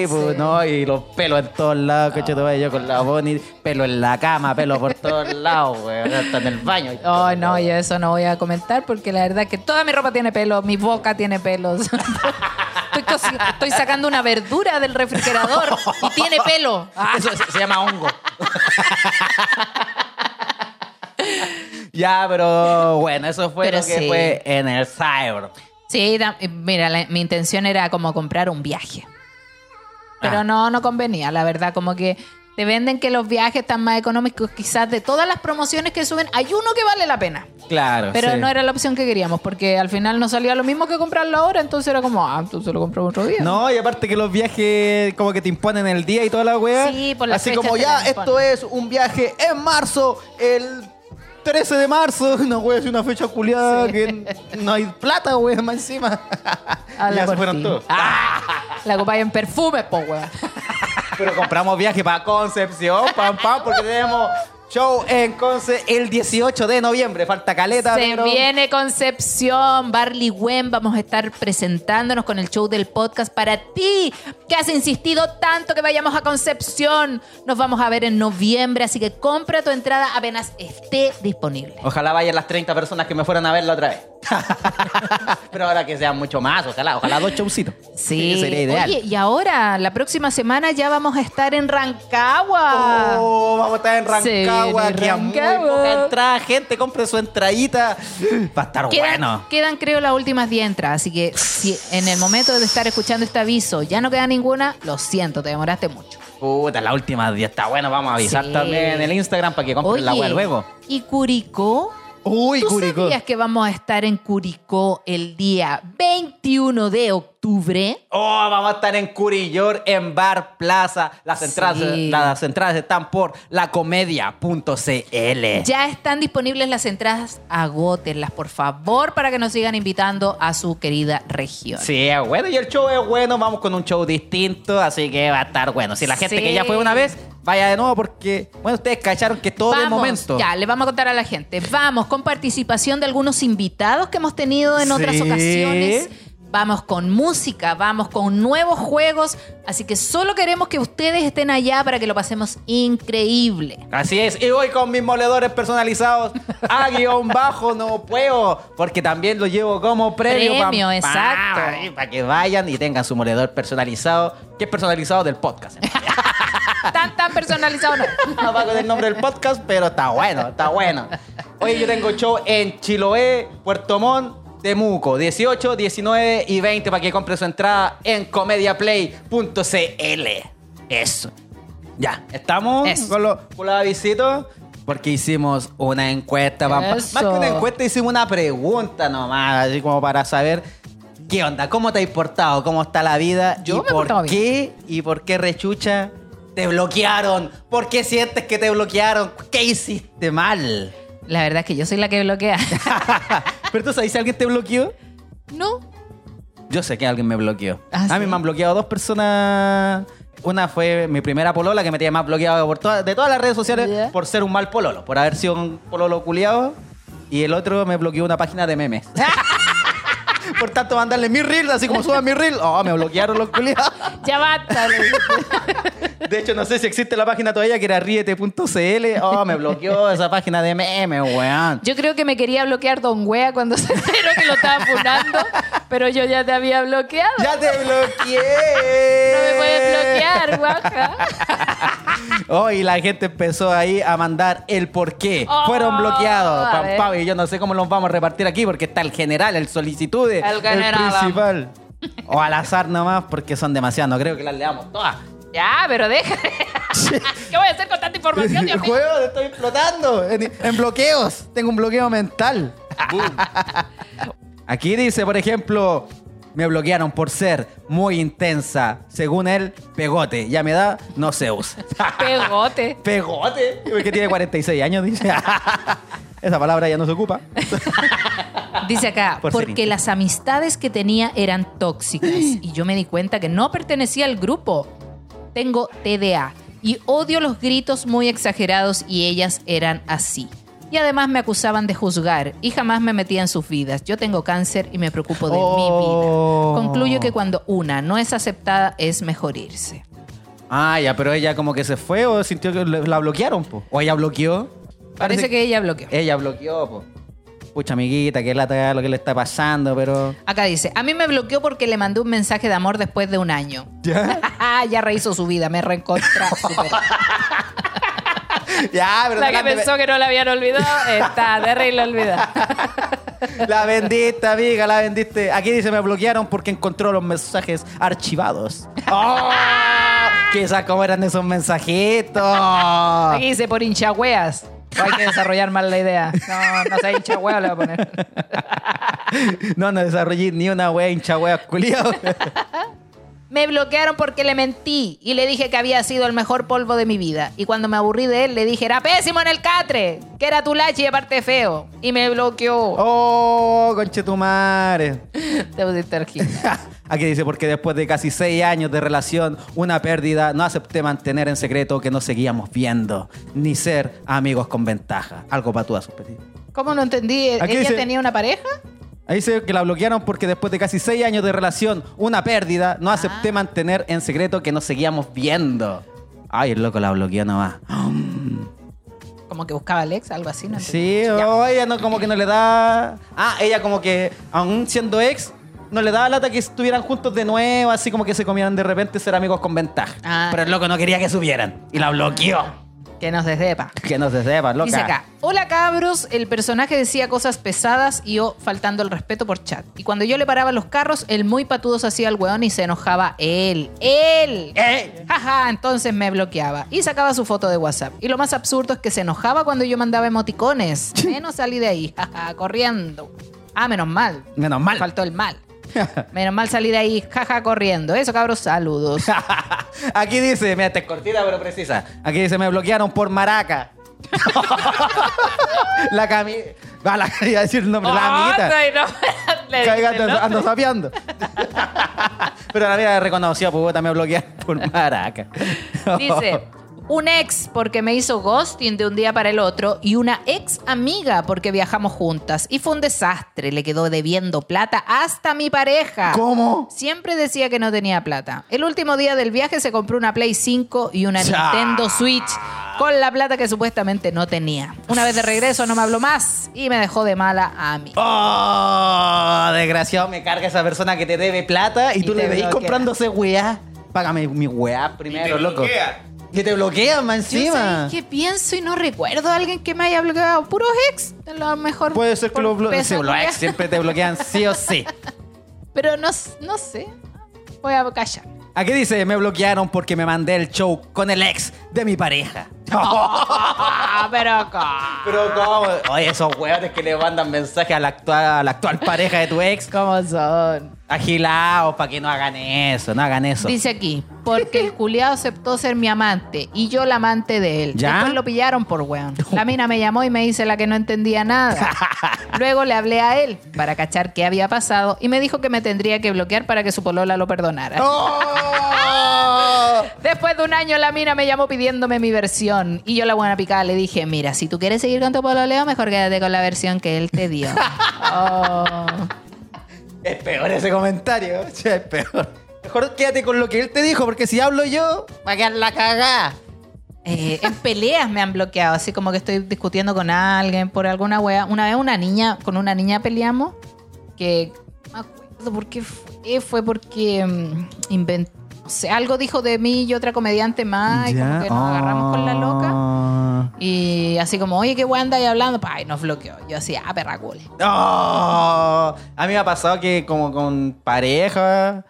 pues Entonces, no, y los pelos en todos lados, que yo yo con la Bonnie, pelo en la cama, pelo por todos lados, weón, hasta en el baño. Ay, no, yo eso no voy a comentar porque la verdad es que toda mi ropa tiene pelo, mi boca tiene pelos. estoy, sacando una verdura del refrigerador y tiene pelo. Ah, Eso se, se llama hongo. Ya, pero bueno, eso fue Pero lo que sí. fue en el Cyber. Sí, da- eh, mira, la- mi intención era como comprar un viaje. Pero Ah. no, no convenía, la verdad, como que te venden que los viajes están más económicos quizás de todas las promociones que suben. Hay uno que vale la pena, Claro. pero sí. no era la opción que queríamos, porque al final no salía lo mismo que comprarlo ahora, entonces era como, ah, entonces lo compramos otro día. No, y aparte que los viajes como que te imponen el día y toda la weá. Sí, por las Así como te ya, la esto es un viaje en marzo, el 13 de marzo. No, weá, es una fecha culiada Sí. que no hay plata, weá, más encima. Habla ya se fueron todos. Ah, la copa en perfumes, po, weón. Pero compramos viaje para Concepción, pam, pam, porque tenemos show en Conce el 18 de noviembre. Falta caleta, Se pero- viene Concepción, Barley Wen. Vamos a estar presentándonos con el show del podcast para ti, que has insistido tanto que vayamos a Concepción. Nos vamos a ver en noviembre, así que compra tu entrada apenas esté disponible. Ojalá vayan las 30 personas que me fueran a ver la otra vez. Pero ahora que sean mucho más, ojalá, ojalá dos showcitos. Sí, Sería ideal. Oye, y ahora, la próxima semana ya vamos a estar en Rancagua. Oh, vamos a estar en Se Rancagua, que a muy poca entrada, gente, compre su entradita. Va a estar Quedan, bueno. quedan, creo, las últimas 10 entradas. Así que si en el momento de estar escuchando este aviso ya no queda ninguna, lo siento, te demoraste mucho. Puta, la última día está bueno. Vamos a avisar Sí. también en el Instagram para que compren la web luego. ¿y Curicó? Uy, ¿Tú Curicó. sabías que vamos a estar en Curicó el día 21 de octubre? Oh, vamos a estar en Curillor, en Bar Plaza. Las entradas, Sí. las entradas están por lacomedia.cl. Ya están disponibles las entradas, agótenlas, por favor, para que nos sigan invitando a su querida región. Sí, es bueno. Y el show es bueno. Vamos con un show distinto. Así que va a estar bueno. Si la gente Sí. que ya fue una vez, vaya de nuevo porque, bueno, ustedes cacharon que todo de momento. Ya, le vamos a contar a la gente. Vamos con participación de algunos invitados que hemos tenido en otras Sí. ocasiones. Vamos con música, vamos con nuevos juegos. Así que solo queremos que ustedes estén allá para que lo pasemos increíble. Así es, y voy con mis moledores personalizados a guion bajo, no puedo, porque también lo llevo como premio. Premio, exacto. Para que vayan y tengan su moledor personalizado, que es personalizado del podcast. Tan, tan personalizado no. No va con el nombre del podcast, pero está bueno, está bueno. Hoy yo tengo show en Chiloé, Puerto Montt, Temuco, 18, 19 y 20 para que compre su entrada en comediaplay.cl. Eso. Ya, estamos Eso. con los, con los avisitos. Porque hicimos una encuesta. Más que una encuesta, hicimos una pregunta nomás, así como para saber qué onda, cómo te has portado, cómo está la vida Yo y me por bien. qué y por qué rechucha te bloquearon. ¿Por qué sientes que te bloquearon? ¿Qué hiciste mal? La verdad es que yo soy la que bloquea. Pero tú sabes si alguien te bloqueó. no. Yo sé que alguien me bloqueó. ¿Ah, a mí sí? me han bloqueado dos personas. Una fue mi primera polola que me tenía más bloqueado por todas- de todas las redes sociales por ser un mal pololo, por haber sido un pololo culiado. Y el otro me bloqueó una página de memes. por tanto, mandarle mi reel, así como suba mi reel. Oh, me bloquearon los culiados. Ya basta. De hecho, no sé si existe la página todavía que era riete.cl. Oh, me bloqueó esa página de memes, weón. Yo creo que me quería bloquear Don Wea cuando se enteró que lo estaba funando, pero yo ya te había bloqueado. ¡Ya te bloqueé! No me puedes bloquear, guaja. Oh, y la gente empezó ahí a mandar el por qué. Oh, Fueron bloqueados. a Pam, y yo no sé cómo los vamos a repartir aquí porque está el general, el solicitudes, El general. principal. O al azar nomás porque son demasiados. No creo que las leamos todas. Ya, pero déjame. ¿Qué voy a hacer con tanta información, Dios mío? Juego, te estoy explotando. En, en bloqueos. Tengo un bloqueo mental. Aquí dice, por ejemplo, me bloquearon por ser muy intensa. Según él, pegote. Ya me da, no se usa. Pegote. Pegote. Que tiene 46 años, dice. Esa palabra ya no se ocupa. Dice acá, Por ser porque las amistades que tenía eran tóxicas y yo me di cuenta que no pertenecía al grupo. Tengo TDA y odio los gritos muy exagerados y ellas eran así. Y además me acusaban de juzgar y jamás me metía en sus vidas. Yo tengo cáncer y me preocupo de mi Oh. vida. Concluyo que cuando una no es aceptada es mejor irse. Ah, ya, pero ella como que se fue o sintió que le- la bloquearon, po. O ella bloqueó. Parece que ella bloqueó. Ella bloqueó, po. Pucha, amiguita, que lata lo que le está pasando, pero. Acá dice, a mí me bloqueó porque le mandé un mensaje de amor después de un año. ¿Ya? ya rehizo su vida, me reencontró. superó. Ya, pero La que sacaste- pensó que no la habían olvidado, está terrible olvidada. La vendiste, amiga, la vendiste. Aquí dice, me bloquearon porque encontró los mensajes archivados. ¡Oh! Quizás cómo eran esos mensajitos. Aquí dice por hinchagüeas. Hay que desarrollar más la idea. No, no sé, hinchagüea le voy a poner. No, no desarrollé ni una wea hincha wea culiao. Me bloquearon porque le mentí y le dije que había sido el mejor polvo de mi vida. Y cuando me aburrí de él, le dije, era pésimo en el catre, que era tu lachi y aparte feo. Y me bloqueó. Oh, conchetumare. Te pusiste argila. Aquí dice, porque después de casi seis años de relación, una pérdida, no acepté mantener en secreto que nos seguíamos viendo, ni ser amigos con ventaja. Algo para tú a suspender. ¿Cómo no entendí? Aquí ¿Ella dice- tenía una pareja? Ahí dice que la bloquearon porque después de casi seis años de relación, una pérdida, no Ah. acepté mantener en secreto que nos seguíamos viendo. Ay, el loco la bloqueó nomás. Como que buscaba al ex, algo así, ¿no? Sí, o ella no, como que no le da. Ah, ella como que, aún siendo ex, no le daba lata que estuvieran juntos de nuevo, así como que se comieran de repente ser amigos con ventaja. Ah. Pero el loco no quería que subieran y la bloqueó. Que nos sepa. Que no se sepa, loca. Dice acá, hola cabros, el personaje decía cosas pesadas y yo faltando el respeto por chat. Y cuando yo le paraba los carros, el muy patudo se hacía el weón y se enojaba él. ¡Él! ¡Eh! Jaja, entonces me bloqueaba y sacaba su foto de WhatsApp. Y lo más absurdo es que se enojaba cuando yo mandaba emoticones. Menos salí de ahí, jaja, corriendo. Ah, menos mal. Menos mal. Faltó el mal. Menos mal salí de ahí, jaja, corriendo. Eso, cabros, saludos. Aquí dice, mira, esta es cortita pero precisa. Aquí dice, me bloquearon por maraca. la cami... Va, la, iba a decir el nombre, la amiguita. Ay, no, le Caiga, ando, sapeando. Pero la amiga reconoció, pues también me bloquearon por maraca. Dice, un ex porque me hizo ghosting de un día para el otro y una ex amiga porque viajamos juntas. Y fue un desastre, le quedó debiendo plata hasta mi pareja. ¿Cómo? Siempre decía que no tenía plata. El último día del viaje se compró una Play 5 y una. Nintendo Switch con la plata que supuestamente no tenía. Una vez de regreso no me habló más y me dejó de mala a mí. Oh, desgraciado, me carga esa persona que te debe plata y, Y tú le veis bloquea. comprándose weá. Págame mi weá primero, te loco. bloquea. Que te bloquean más Yo encima. ¿sabes qué pienso y no recuerdo a alguien que me haya bloqueado. Puros ex, a lo mejor. Puede ser que por los, blo- peso, sí, los culiao. ex siempre te bloquean sí o sí. Pero no, no sé. Voy a callar. Aquí dice, me bloquearon porque me mandé el show con el ex de mi pareja. Ah, pero ¿cómo? Pero cómo, oye, esos hueones que le mandan mensajes a la actual, a la actual pareja de tu ex, ¿Cómo son? agilados, para que no hagan eso, no hagan eso. Dice aquí, porque el culiado aceptó ser mi amante y yo la amante de él. ¿Ya? Después lo pillaron por weón. La mina me llamó y me dice la que no entendía nada. Luego le hablé a él para cachar qué había pasado y me dijo que me tendría que bloquear para que su polola lo perdonara. ¡Oh! Después de un año la mina me llamó pidiéndome mi versión y yo la buena picada le dije, mira, si tú quieres seguir con tu pololeo, mejor quédate con la versión que él te dio. Oh. Es peor ese comentario, es peor. Mejor quédate con lo que él te dijo, porque si hablo yo, va a quedar la cagá. Eh, en peleas me han bloqueado, así como que estoy discutiendo con alguien por alguna wea. Una vez una niña, con una niña peleamos, que no me acuerdo por qué fue, fue porque mm, inventó, algo dijo de mí y otra comediante más, y como que nos agarramos con la loca. loca. Y así como, oye, qué wea andáis hablando, pa, y nos bloqueó. Yo así, ah, perra cule. Oh, a mí me ha pasado que como con pareja,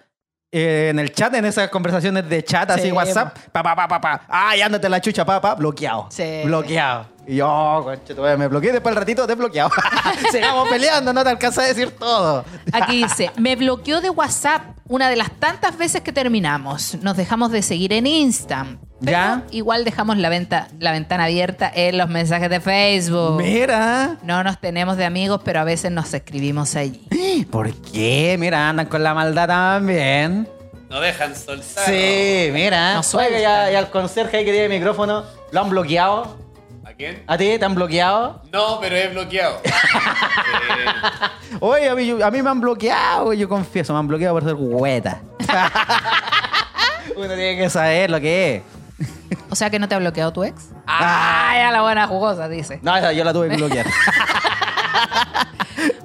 eh, en el chat, en esas conversaciones de chat, así Sí, WhatsApp, pa, pa, pa, pa, pa, ay, ándate la chucha, pa, pa, bloqueado. Sí. Bloqueado. Y yo, oh, conche, me bloqueé, después al ratito desbloqueado. Sigamos peleando, no te alcanza a decir todo. Aquí dice, me bloqueó de WhatsApp una de las tantas veces que terminamos. Nos dejamos de seguir en Insta. Pero ¿Ya? igual dejamos la, venta, la ventana abierta en los mensajes de Facebook. Mira. No nos tenemos de amigos, pero a veces nos escribimos allí. ¿Por qué? Mira, andan con la maldad también. No dejan soltar. Sí, mira. No Oiga, sueltan. ya, ya al conserje ahí que tiene el micrófono, ¿lo han bloqueado? ¿A quién? ¿A ti te han bloqueado? No, pero es bloqueado. Sí. Oye, a mí, yo- a mí me han bloqueado, yo confieso, me han bloqueado por ser hueta. Uno tiene que saber lo que es. O sea que no te ha bloqueado tu ex. Ay, a la buena jugosa, dice. No, esa yo la tuve que bloquear.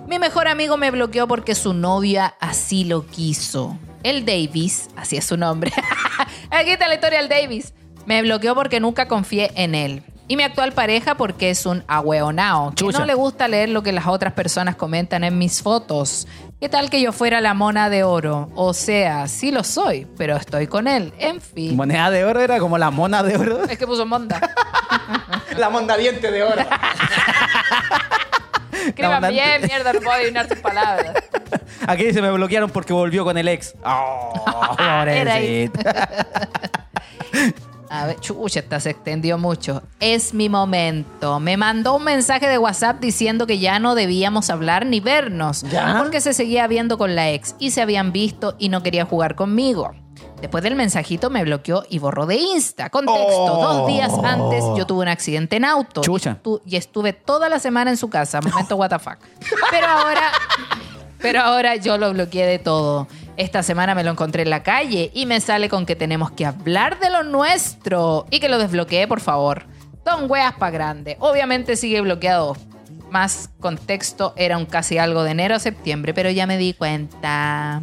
Mi mejor amigo me bloqueó porque su novia así lo quiso. El Davis, así es su nombre. Aquí está la historia del Davis. Me bloqueó porque nunca confié en él. Y mi actual pareja porque es un ahueonao, que no le gusta leer lo que las otras personas comentan en mis fotos. ¿Qué tal que yo fuera la mona de oro? O sea, sí lo soy, pero estoy con él. En fin. Moneda de oro era como la mona de oro. Es que puso monda. la monda diente de oro. Escriban monda- bien, mierda, no puedo adivinar tus palabras. Aquí dice, me bloquearon porque volvió con el ex. Oh, pobrecito. A ver, chucha, esta se extendió mucho. Es mi momento. Me mandó un mensaje de WhatsApp diciendo que ya no debíamos hablar ni vernos. ¿Ya? Porque se seguía viendo con la ex y se habían visto y no quería jugar conmigo. Después del mensajito me bloqueó y borró de Insta. Contexto, Oh. dos días antes yo tuve un accidente en auto. Chucha. Y, estu- y estuve toda la semana en su casa. Momento what the fuck. Pero ahora... Pero ahora yo lo bloqueé de todo. Esta semana me lo encontré en la calle y me sale con que tenemos que hablar de lo nuestro y que lo desbloqueé, por favor. Don weas pa' grande. Obviamente sigue bloqueado. Más contexto, era un casi algo de enero a septiembre, pero ya me di cuenta.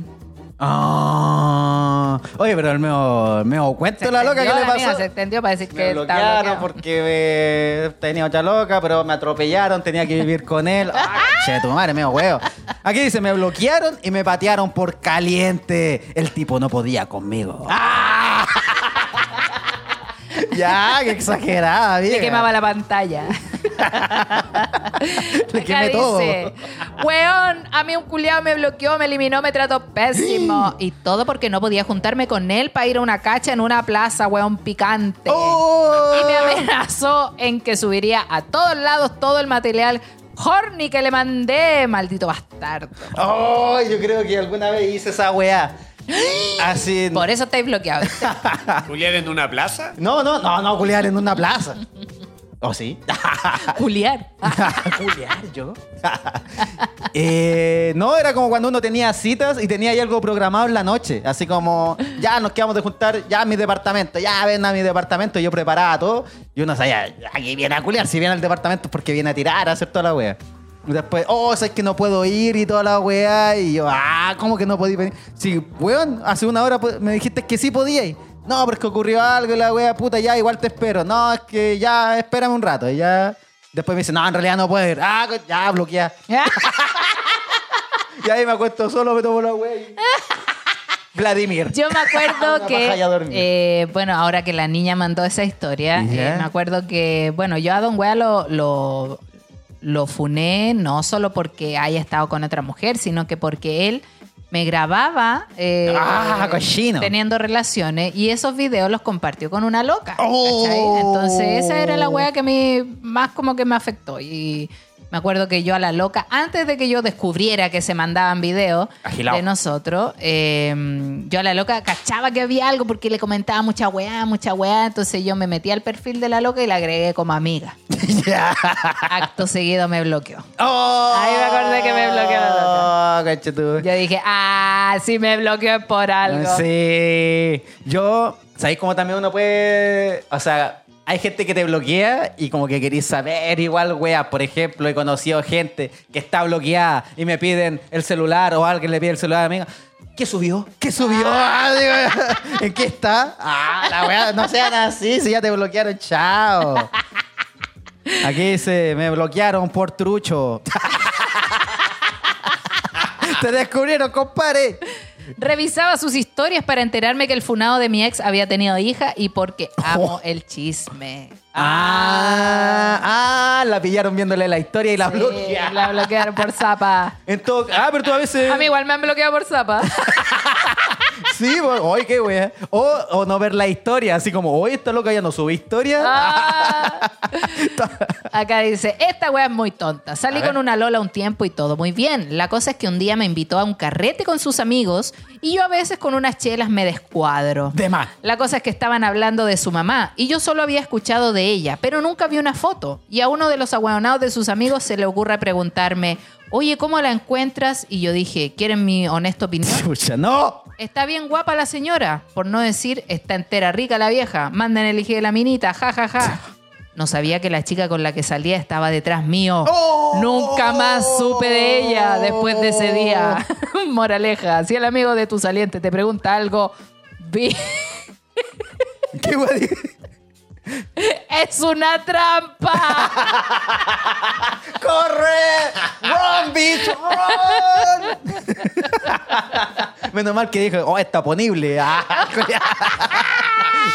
Ah. Oye, pero el meo, el meo cuento la loca que extendió le amiga, pasó. se extendió para decir Me que bloquearon bloqueado. porque eh, tenía otra loca, pero me atropellaron, tenía que vivir con él. ¡Ah, che, tu madre, medio huevo! Aquí dice, me bloquearon y me patearon por caliente. El tipo no podía conmigo. ¡Ah! ya, qué exagerada, vieja. Le quemaba la pantalla. Le quemé todo. dice, Weón, a mí un culiado me bloqueó, me eliminó, me trató pésimo. y todo porque no podía juntarme con él para ir a una cacha en una plaza, weón, picante. ¡Oh! Y me amenazó en que subiría a todos lados todo el material horny que le mandé, maldito bastardo. Oh, yo creo que alguna vez hice esa weá. Así. Por eso estáis bloqueados. ¿Julián en una plaza? No, no, no, no, culiar en una plaza. ¿O sí? Juliar. culiar yo. Eh, no, era como cuando uno tenía citas y tenía ahí algo programado en la noche. Así como, ya nos quedamos de juntar, ya a mi departamento, ya ven a mi departamento. Yo preparaba todo. Y uno sabía, aquí viene a culiar. Si viene al departamento es porque viene a tirar, a hacer toda la wea. Y después, oh, sabes que no puedo ir y toda la wea. Y yo, ah, ¿cómo que no podí venir? Sí, weón, hace una hora me dijiste que sí podía ir. No, pero es que ocurrió algo y la wea puta, ya igual te espero. No, es que ya espérame un rato. Y ya. Después me dice, no, en realidad no puedo ir. Ah, ya, bloquea. Y ahí me acuesto solo, me tomo la wea y... Vladimir. Yo me acuerdo que, eh, bueno, ahora que la niña mandó esa historia, eh, me acuerdo que, bueno, yo a Don Wea lo, lo, lo funé no solo porque haya estado con otra mujer, sino que porque él me grababa eh, Ah, cochino. teniendo relaciones y esos videos los compartió con una loca. Oh. Entonces esa era la wea que a mí más como que me afectó y... Me acuerdo que yo a la loca, antes de que yo descubriera que se mandaban videos Agilao. de nosotros, eh, yo a la loca cachaba que había algo porque le comentaba mucha weá, mucha weá. Entonces yo me metí al perfil de la loca y la agregué como amiga. Acto seguido me bloqueó. Oh, Ahí me acordé que me bloqueó la loca. Oh. Yo dije, ah, sí me bloqueó es por algo. Sí. Yo, ¿sabéis cómo también uno puede. O sea, hay gente que te bloquea y como que queréis saber igual, wea. Por ejemplo, he conocido gente que está bloqueada y me piden el celular o alguien le pide el celular a mi amiga. ¿Qué subió? ¿Qué subió? Ah, digo, ¿En qué está? Ah, la wea, no sean así, si ya te bloquearon, chao. Aquí dice, me bloquearon por trucho. te descubrieron, compadre. Revisaba sus historias para enterarme que el funado de mi ex había tenido hija y porque amo Oh. el chisme. Ah, ah, la pillaron viéndole la historia y la Sí, bloquearon. la bloquearon por zapa. En todo- ah, pero tú a veces. A mí igual me han bloqueado por zapa. Sí, pues, oye, qué wea. O, o no ver la historia, así como, oye, esta loca ya no sube historia. Ah. Acá dice, esta wea es muy tonta. Salí A ver. con una Lola un tiempo y todo muy bien. La cosa es que un día me invitó a un carrete con sus amigos y yo a veces con unas chelas me descuadro. De más. La cosa es que estaban hablando de su mamá y yo solo había escuchado de ella, pero nunca vi una foto. Y a uno de los aguadonados de sus amigos se le ocurre preguntarme, oye, ¿cómo la encuentras? Y yo dije, ¿quieren mi honesta opinión? Chucha, no. Está bien guapa la señora, por no decir está entera rica la vieja. Manden elegir la minita, ja, ja, ja. No sabía que la chica con la que salía estaba detrás mío. ¡Oh! Nunca más supe de ella después de ese día. Moraleja, si el amigo de tu saliente te pregunta algo, vi- ¿Qué wea? di- ¡Es una trampa! ¡Corre! ¡Run, bitch! ¡Run! Menos mal que dijo, oh, está ponible. Ah.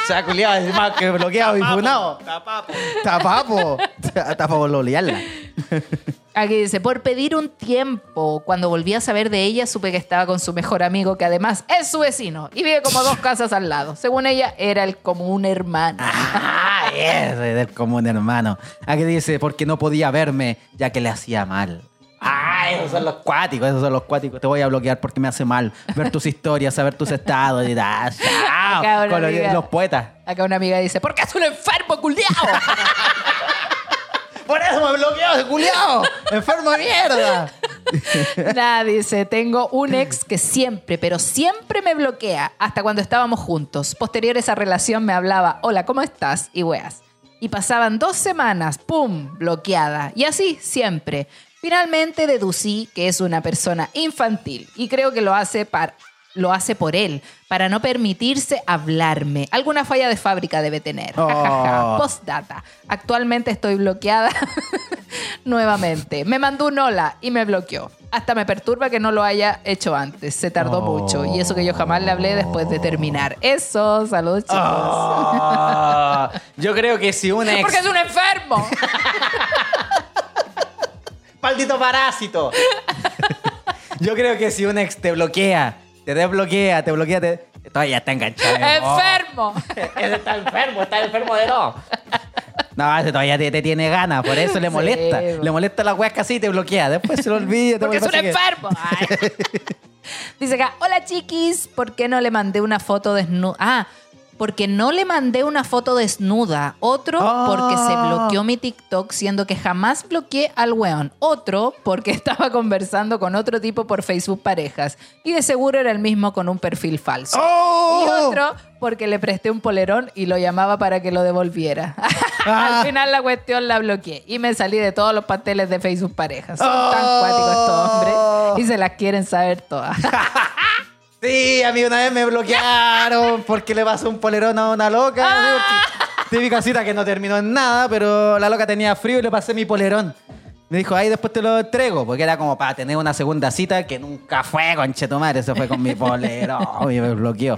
Se ha culiado, es más que bloqueado y funado. Tapapo. Tapapo. Tapapo por lolearla. Aquí dice, por pedir un tiempo, cuando volví a saber de ella, supe que estaba con su mejor amigo, que además es su vecino y vive como dos casas al lado. Según ella, era el como un hermano. Ah, ese del común hermano. Aquí dice, porque no podía verme, ya que le hacía mal. Ah, esos son los cuáticos, esos son los cuáticos. Te voy a bloquear porque me hace mal ver tus historias, saber tus estados y da, chao. Con los, amiga. los poetas. Acá una amiga dice, porque es un enfermo culiao. Por eso me bloqueó culiao. Enfermo de mierda. Nada, dice, tengo un ex que siempre, pero siempre me bloquea, hasta cuando estábamos juntos. Posterior a esa relación me hablaba, hola, ¿cómo estás? Y weas. Y pasaban dos semanas, ¡pum!, bloqueada. Y así, siempre. Finalmente deducí que es una persona infantil y creo que lo hace, par- lo hace por él, para no permitirse hablarme. Alguna falla de fábrica debe tener. Oh. Postdata. Actualmente estoy bloqueada nuevamente. Me mandó un hola y me bloqueó. Hasta me perturba que no lo haya hecho antes. Se tardó Oh. mucho. Y eso que yo jamás le hablé después de terminar. Eso, saludos chicos. Ah, yo creo que si un ex. Porque es un enfermo. ¡Maldito parásito! Yo creo que si un ex te bloquea, te desbloquea, te bloquea, te... todavía está enganchado. enfermo. Ese está enfermo, está enfermo de no. No, ese todavía te, te tiene ganas, por eso le molesta. bo. Le molesta la que así y te bloquea. Después se lo olvida. Porque es un enfermo. Ay. Dice acá, hola chiquis, ¿por qué no le mandé una foto desnuda? Ah, porque no le mandé una foto desnuda. Otro, Ah. porque se bloqueó mi TikTok, siendo que jamás bloqueé al weón. Otro, porque estaba conversando con otro tipo por Facebook Parejas. Y de seguro era el mismo con un perfil falso. ¡Oh! Y otro, porque le presté un polerón y lo llamaba para que lo devolviera. Ah. Al final la cuestión la bloqueé y me salí de todos los pasteles de Facebook Parejas. Son Oh. tan cuáticos estos hombres y se las quieren saber todas. Sí, a mí una vez me bloquearon porque le pasó un polerón a una loca. Ah. Típica cita que no terminó en nada, pero la loca tenía frío y le pasé mi polerón. Me dijo, ahí después te lo entrego, porque era como para tener una segunda cita que nunca fue, conchetumare. Se fue con mi polerón y me bloqueó.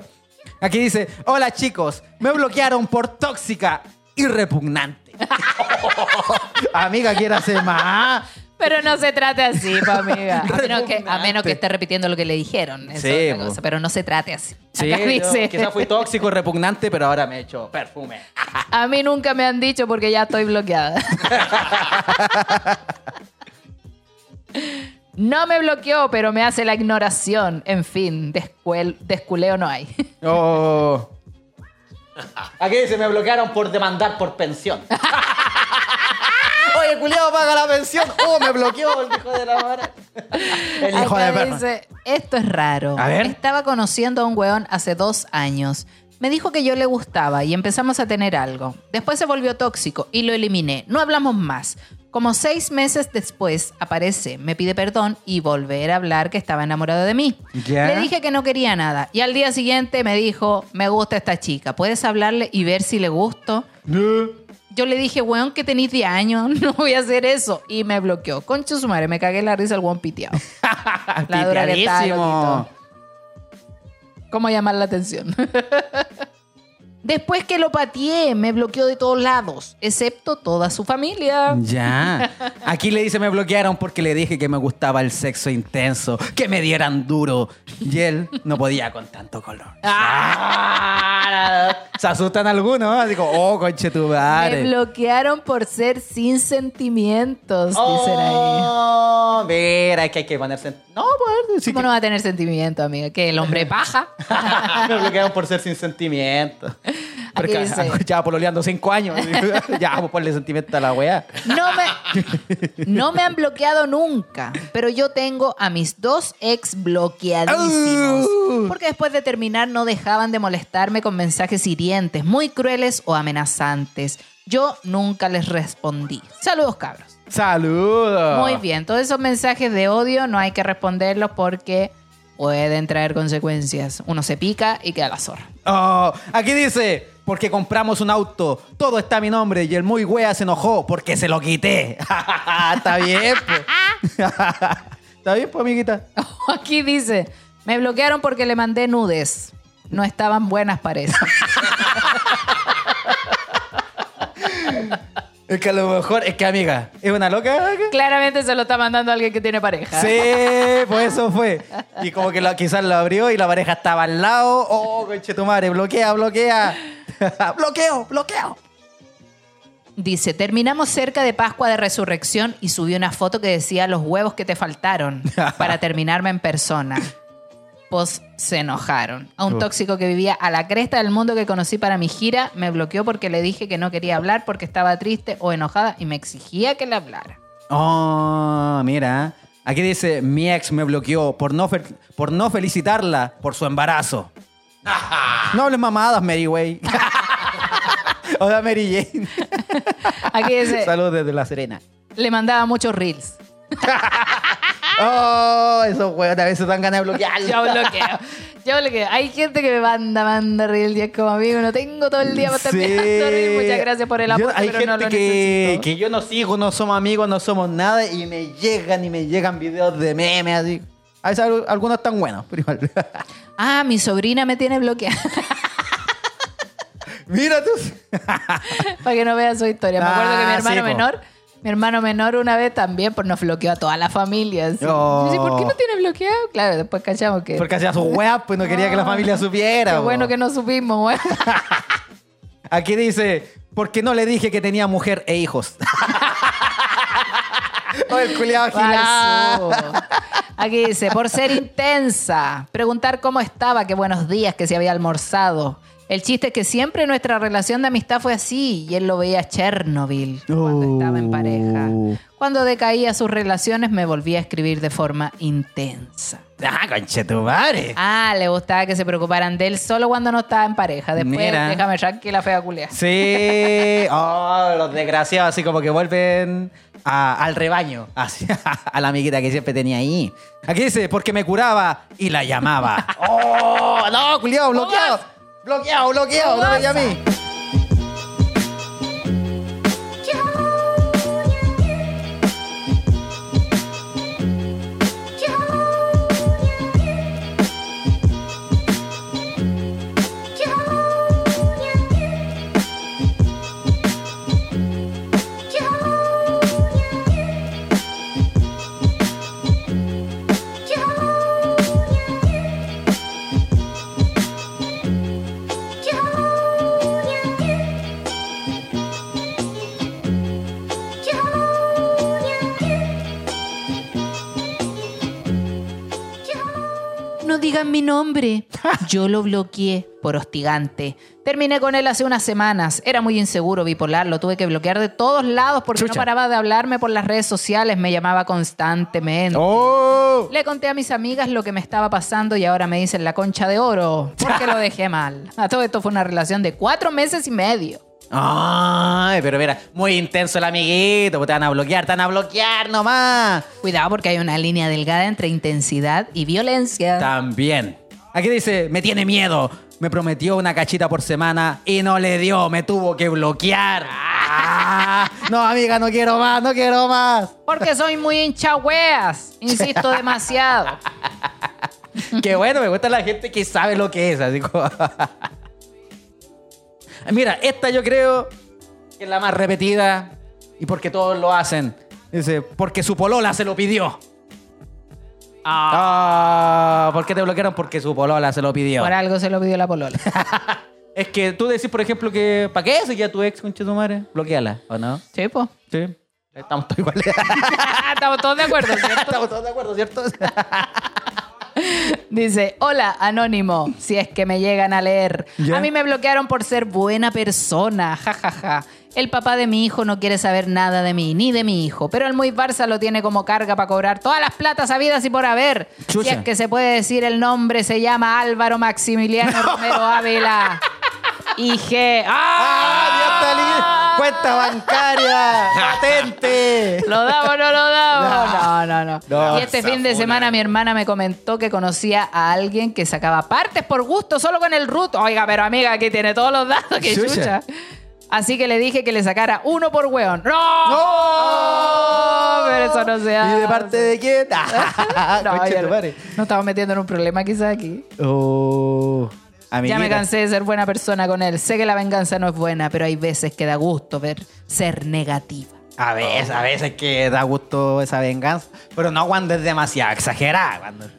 Aquí dice, hola chicos, me bloquearon por tóxica y repugnante. Amiga, quiere hacer más. Pero no se trate así, pa, amiga. A menos, que, a menos Repugnante. que esté repitiendo lo que le dijeron. Eso Sí, es cosa, pero no se trate así. Sí, Acá yo dice, quizás fui tóxico y repugnante, pero ahora me he hecho perfume. a mí nunca me han dicho porque ya estoy bloqueada. No me bloqueó, pero me hace la ignoración. En fin, descuel- desculeo no hay. Oh. Aquí dice, me bloquearon por demandar por pensión. Culiado, paga la pensión. Oh, me bloqueó el hijo de la madre. El hijo Acá de perra. dice, esto es raro. A ver. Estaba conociendo a un weón hace dos años. Me dijo que yo le gustaba y empezamos a tener algo. Después se volvió tóxico y lo eliminé. No hablamos más. Como seis meses después aparece, me pide perdón y volver a hablar que estaba enamorado de mí. Ya. Le dije que no quería nada y al día siguiente me dijo, me gusta esta chica, ¿puedes hablarle y ver si le gusto? Yo le dije, weón, que tenés 10 años, no voy a hacer eso. Y me bloqueó. Concha su madre, me cagué la risa el weón piteado. La dura que loquito. ¿Cómo llamar la atención? Después que lo pateé, me bloqueó de todos lados, excepto toda su familia. Ya. Aquí le dice me bloquearon porque le dije que me gustaba el sexo intenso, que me dieran duro. Y él no podía con tanto color. Ah, Se asustan algunos. Digo, oh, conche tu Me bloquearon por ser sin sentimientos, dicen ahí. Oh, mira, es que hay que ponerse. No, pues, sí ¿Cómo que- no va a tener sentimiento, amiga? ¿Que el hombre paja? me bloquearon por ser sin sentimiento. Porque dice- ya pololeando cinco años. ya, pues ponle sentimiento a la weá. No me, no me han bloqueado nunca, pero yo tengo a mis dos ex bloqueadísimos. Uh. Porque después de terminar no dejaban de molestarme con mensajes hirientes, muy crueles o amenazantes. Yo nunca les respondí. Saludos, cabros. Saludos. Muy bien, todos esos mensajes de odio no hay que responderlos porque pueden traer consecuencias. Uno se pica y queda la zorra. Oh, aquí dice, porque compramos un auto. Todo está a mi nombre y el muy wea se enojó porque se lo quité. está bien, pues. está bien, pues, amiguita. Aquí dice, me bloquearon porque le mandé nudes. No estaban buenas, parece. Es que a lo mejor, es que amiga, es una loca. Claramente se lo está mandando alguien que tiene pareja. Sí, pues eso fue. Y como que lo- quizás lo abrió y la pareja estaba al lado. Oh, conche tu madre, bloquea, bloquea. bloqueo, bloqueo. Dice, terminamos cerca de Pascua de Resurrección y subí una foto que decía los huevos que te faltaron para terminarme en persona. Pues se enojaron. A un Uf. tóxico que vivía a la cresta del mundo que conocí para mi gira me bloqueó porque le dije que no quería hablar porque estaba triste o enojada y me exigía que le hablara. Oh, mira. Aquí dice, mi ex me bloqueó por no, por no felicitarla por su embarazo. no hables mamadas, Mary Way. Hola, Mary Jane. Aquí dice, Saludos desde La Serena. le mandaba muchos reels. Oh, esos huevos a veces dan ganas de bloquearlo. Yo bloqueo. Yo bloqueo. Hay gente que me manda, manda reels y es como amigo, no tengo todo el día para estar Sí. reels. Muchas gracias por el Yo- apoyo, hay pero gente no lo que, necesito. que yo no sigo, no somos amigos, no somos nada y me llegan y me llegan videos de memes así. A veces al- algunos están buenos, pero igual. Ah, mi sobrina me tiene bloqueada. Mira tú. para que no vean su historia. Me acuerdo que mi Ah, hermano sí, menor, mi hermano menor una vez también pues nos bloqueó a toda la familia. así. Oh. Yo decía, ¿por qué no tiene bloqueado? Claro, después cachamos que. Porque hacía sus weas, pues no quería que la familia supiera. Qué po. bueno que no supimos, güey. Aquí dice, porque no le dije que tenía mujer e hijos. oh, el culiado Falso. Aquí dice, por ser intensa, preguntar cómo estaba, qué buenos días, que se había almorzado. El chiste es que siempre nuestra relación de amistad fue así y él lo veía Chernobyl cuando estaba en pareja. Cuando decaía sus relaciones me volvía a escribir de forma intensa. Ah, conchetumare. Ah, le gustaba que se preocuparan de él solo cuando no estaba en pareja. Después, Mira. déjame tranquila, fea culea. Sí. Oh, los desgraciados así como que vuelven a- al rebaño. Así, a la amiguita que siempre tenía ahí. Aquí dice, porque me curaba y la llamaba. Oh, no, culiado, bloqueado. Bloqueado, bloqueado, no me a mí. Nombre. Yo lo bloqueé por hostigante. Terminé con él hace unas semanas. Era muy inseguro, bipolar. Lo tuve que bloquear de todos lados porque Chucha. no paraba de hablarme por las redes sociales. Me llamaba constantemente. Oh. Le conté a mis amigas lo que me estaba pasando y ahora me dicen la concha de oro porque lo dejé mal. A todo esto fue una relación de cuatro meses y medio. Ay, pero mira, muy intenso el amiguito, pues te van a bloquear, te van a bloquear nomás. Cuidado porque hay una línea delgada entre intensidad y violencia. También. Aquí dice, me tiene miedo. Me prometió una cachita por semana y no le dio, me tuvo que bloquear. Ah, no, amiga, no quiero más, no quiero más. Porque soy muy hinchahueas. Insisto demasiado. Qué bueno, me gusta la gente que sabe lo que es. Así como... Mira, esta yo creo que es la más repetida y porque todos lo hacen. Dice, porque su polola se lo pidió. Ah, ¿por qué te bloquearon? Porque su polola se lo pidió. Por algo se lo pidió la polola. Es que tú decís, por ejemplo, que ¿para qué seguía tu ex con tu madre? Bloqueala, ¿o no? Sí, po. Sí. Estamos todos iguales. Estamos todos de acuerdo, ¿cierto? Estamos todos de acuerdo, ¿cierto? Dice, hola, anónimo, si es que me llegan a leer. Ya. A mí me bloquearon por ser buena persona, jajaja. El papá de mi hijo no quiere saber nada de mí, ni de mi hijo, pero el muy Barça lo tiene como carga para cobrar todas las platas habidas y por haber. Chucha. Si es que se puede decir el nombre, se llama Álvaro Maximiliano Romero Ávila. Y G. ¡Ah! ¡Ah, está Cuenta bancaria. Patente. ¿Lo damos o no lo damos? No, no, no. No, y este fin de semana mi hermana me comentó que conocía a alguien que sacaba partes por gusto solo con el root. Oiga, pero amiga, aquí tiene todos los datos que Chucha. Así que le dije que le sacara uno por hueón. ¡No! ¡No! Pero eso no se hace. ¿Y de parte de quién? No, tu no. madre. Nos estamos metiendo en un problema quizás aquí. Oh. Ya me Amiguita. cansé de ser buena persona con él. Sé que la venganza no es buena, pero hay veces que da gusto ver ser negativa. A veces, a veces que da gusto esa venganza. Pero no cuando es demasiado exagerada. Cuando...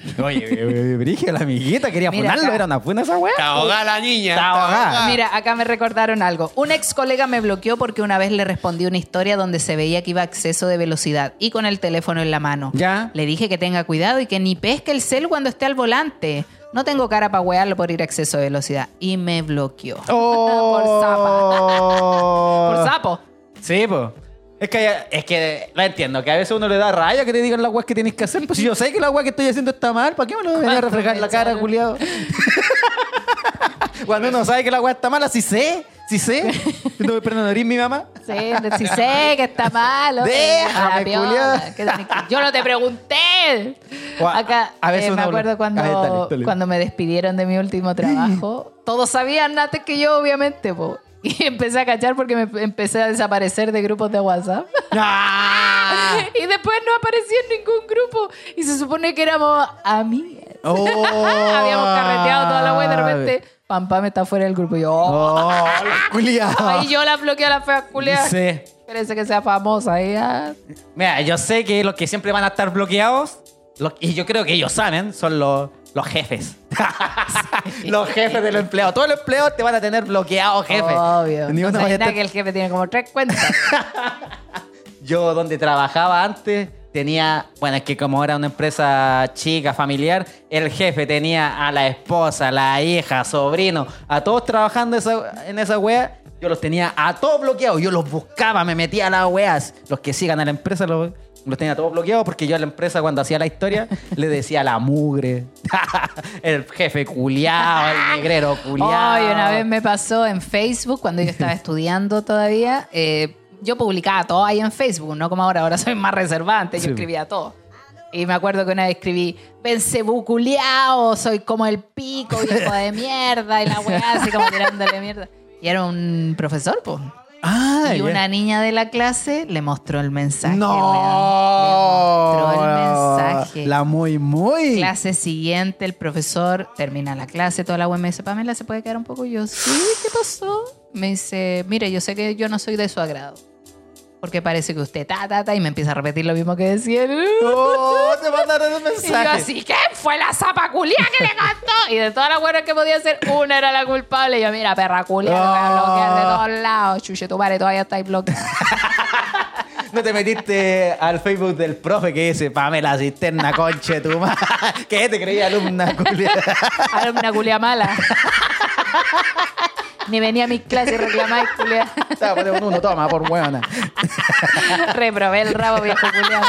Oye, Brige, la amiguita quería Mira funarlo. acá. Era una funa esa weá. Está la niña. Está. Mira, acá me recordaron algo. Un ex colega me bloqueó porque una vez le respondí una historia donde se veía que iba a exceso de velocidad y con el teléfono en la mano. Ya. Le dije que tenga cuidado y que ni pesque el cel cuando esté al volante. No tengo cara para wearlo por ir a exceso de velocidad. Y me bloqueó. Oh. Por Por sapo. Sí, pues. Es que, es que lo entiendo, que a veces uno le da raya que te digan las weas que tienes que hacer. Pues si yo sé que la wea que estoy haciendo está mal, ¿para qué me lo voy a ¿Cuánto reflejar en la cara, culiado? Cuando uno sabe que la wea está mala, sí sé, sí sé. No voy a nariz mi mamá. Sí, sí sé que está malo. Déjame, La piola, que Yo no te pregunté. A- Acá, a veces eh, me acuerdo cuando, ver, dale, dale. cuando me despidieron de mi último trabajo. Todos sabían antes que yo, obviamente, po. Y empecé a cachar porque me empecé a desaparecer de grupos de WhatsApp. ¡Ah! Y después no aparecí en ningún grupo. Y se supone que éramos amigas. Oh. Habíamos carreteado toda la web de repente. Pam Pam está fuera del grupo. Y yo, oh. ¡Oh, la culiao! Ahí yo la bloqueé a la fea culia. Sí. Espérense que sea famosa. Ella. Mira, yo sé que los que siempre van a estar bloqueados, los- y yo creo que ellos saben, son los, los jefes. los jefes de los empleados. Todos los empleados te van a tener bloqueado, jefe. Obvio. Ni No uno sabía vaya a nada estar- que el jefe tiene como tres cuentas. Yo donde trabajaba antes tenía, bueno, es que como era una empresa chica, familiar, el jefe tenía a la esposa, la hija, sobrino, a todos trabajando esa- en esa wea. Yo los tenía a todos bloqueados. Yo los buscaba, me metía a las weas. Los que sigan a la empresa los, los tenía todos bloqueados porque yo a la empresa cuando hacía la historia le decía la mugre. el jefe culiao, el negrero culiao. Ay, una vez me pasó en Facebook cuando yo estaba estudiando todavía. eh, yo publicaba todo ahí en Facebook, no como ahora. Ahora soy más reservante. Yo Sí. escribía todo. Y me acuerdo que una vez escribí, Vencebú culiao, soy como el pico, viejo de mierda. Y la weá así como tirándole mierda. Y era un profesor, pues. Ah, y una niña de la clase le mostró el mensaje. No. weón. Le mostró el mensaje. La muy, muy. Clase siguiente, el profesor termina la clase, toda la web me dice, Pamela, ¿se puede quedar un poco? Y yo, sí, ¿qué pasó? Me dice, mire, yo sé que yo no soy de su agrado. Porque parece que usted ta, ta, ta, y me empieza a repetir lo mismo que decía. él. Oh, te mandaron un Y yo mensaje. así, ¿qué fue la zapa culia que le cantó? Y de todas las buenas que podía hacer, una era la culpable. Y yo, mira, perra culia, te voy a bloquear de todos lados. Chuche, tu madre todavía estáis bloqueado. No te metiste al Facebook del profe que dice Pamela Cisterna, conche tu madre. ¿Qué te creía alumna culia? Una culia mala. Ni venía a mis clases y reclamaba culia. Estaba un uno, toma, por huevona. Reprobé el ramo, viejo culiao.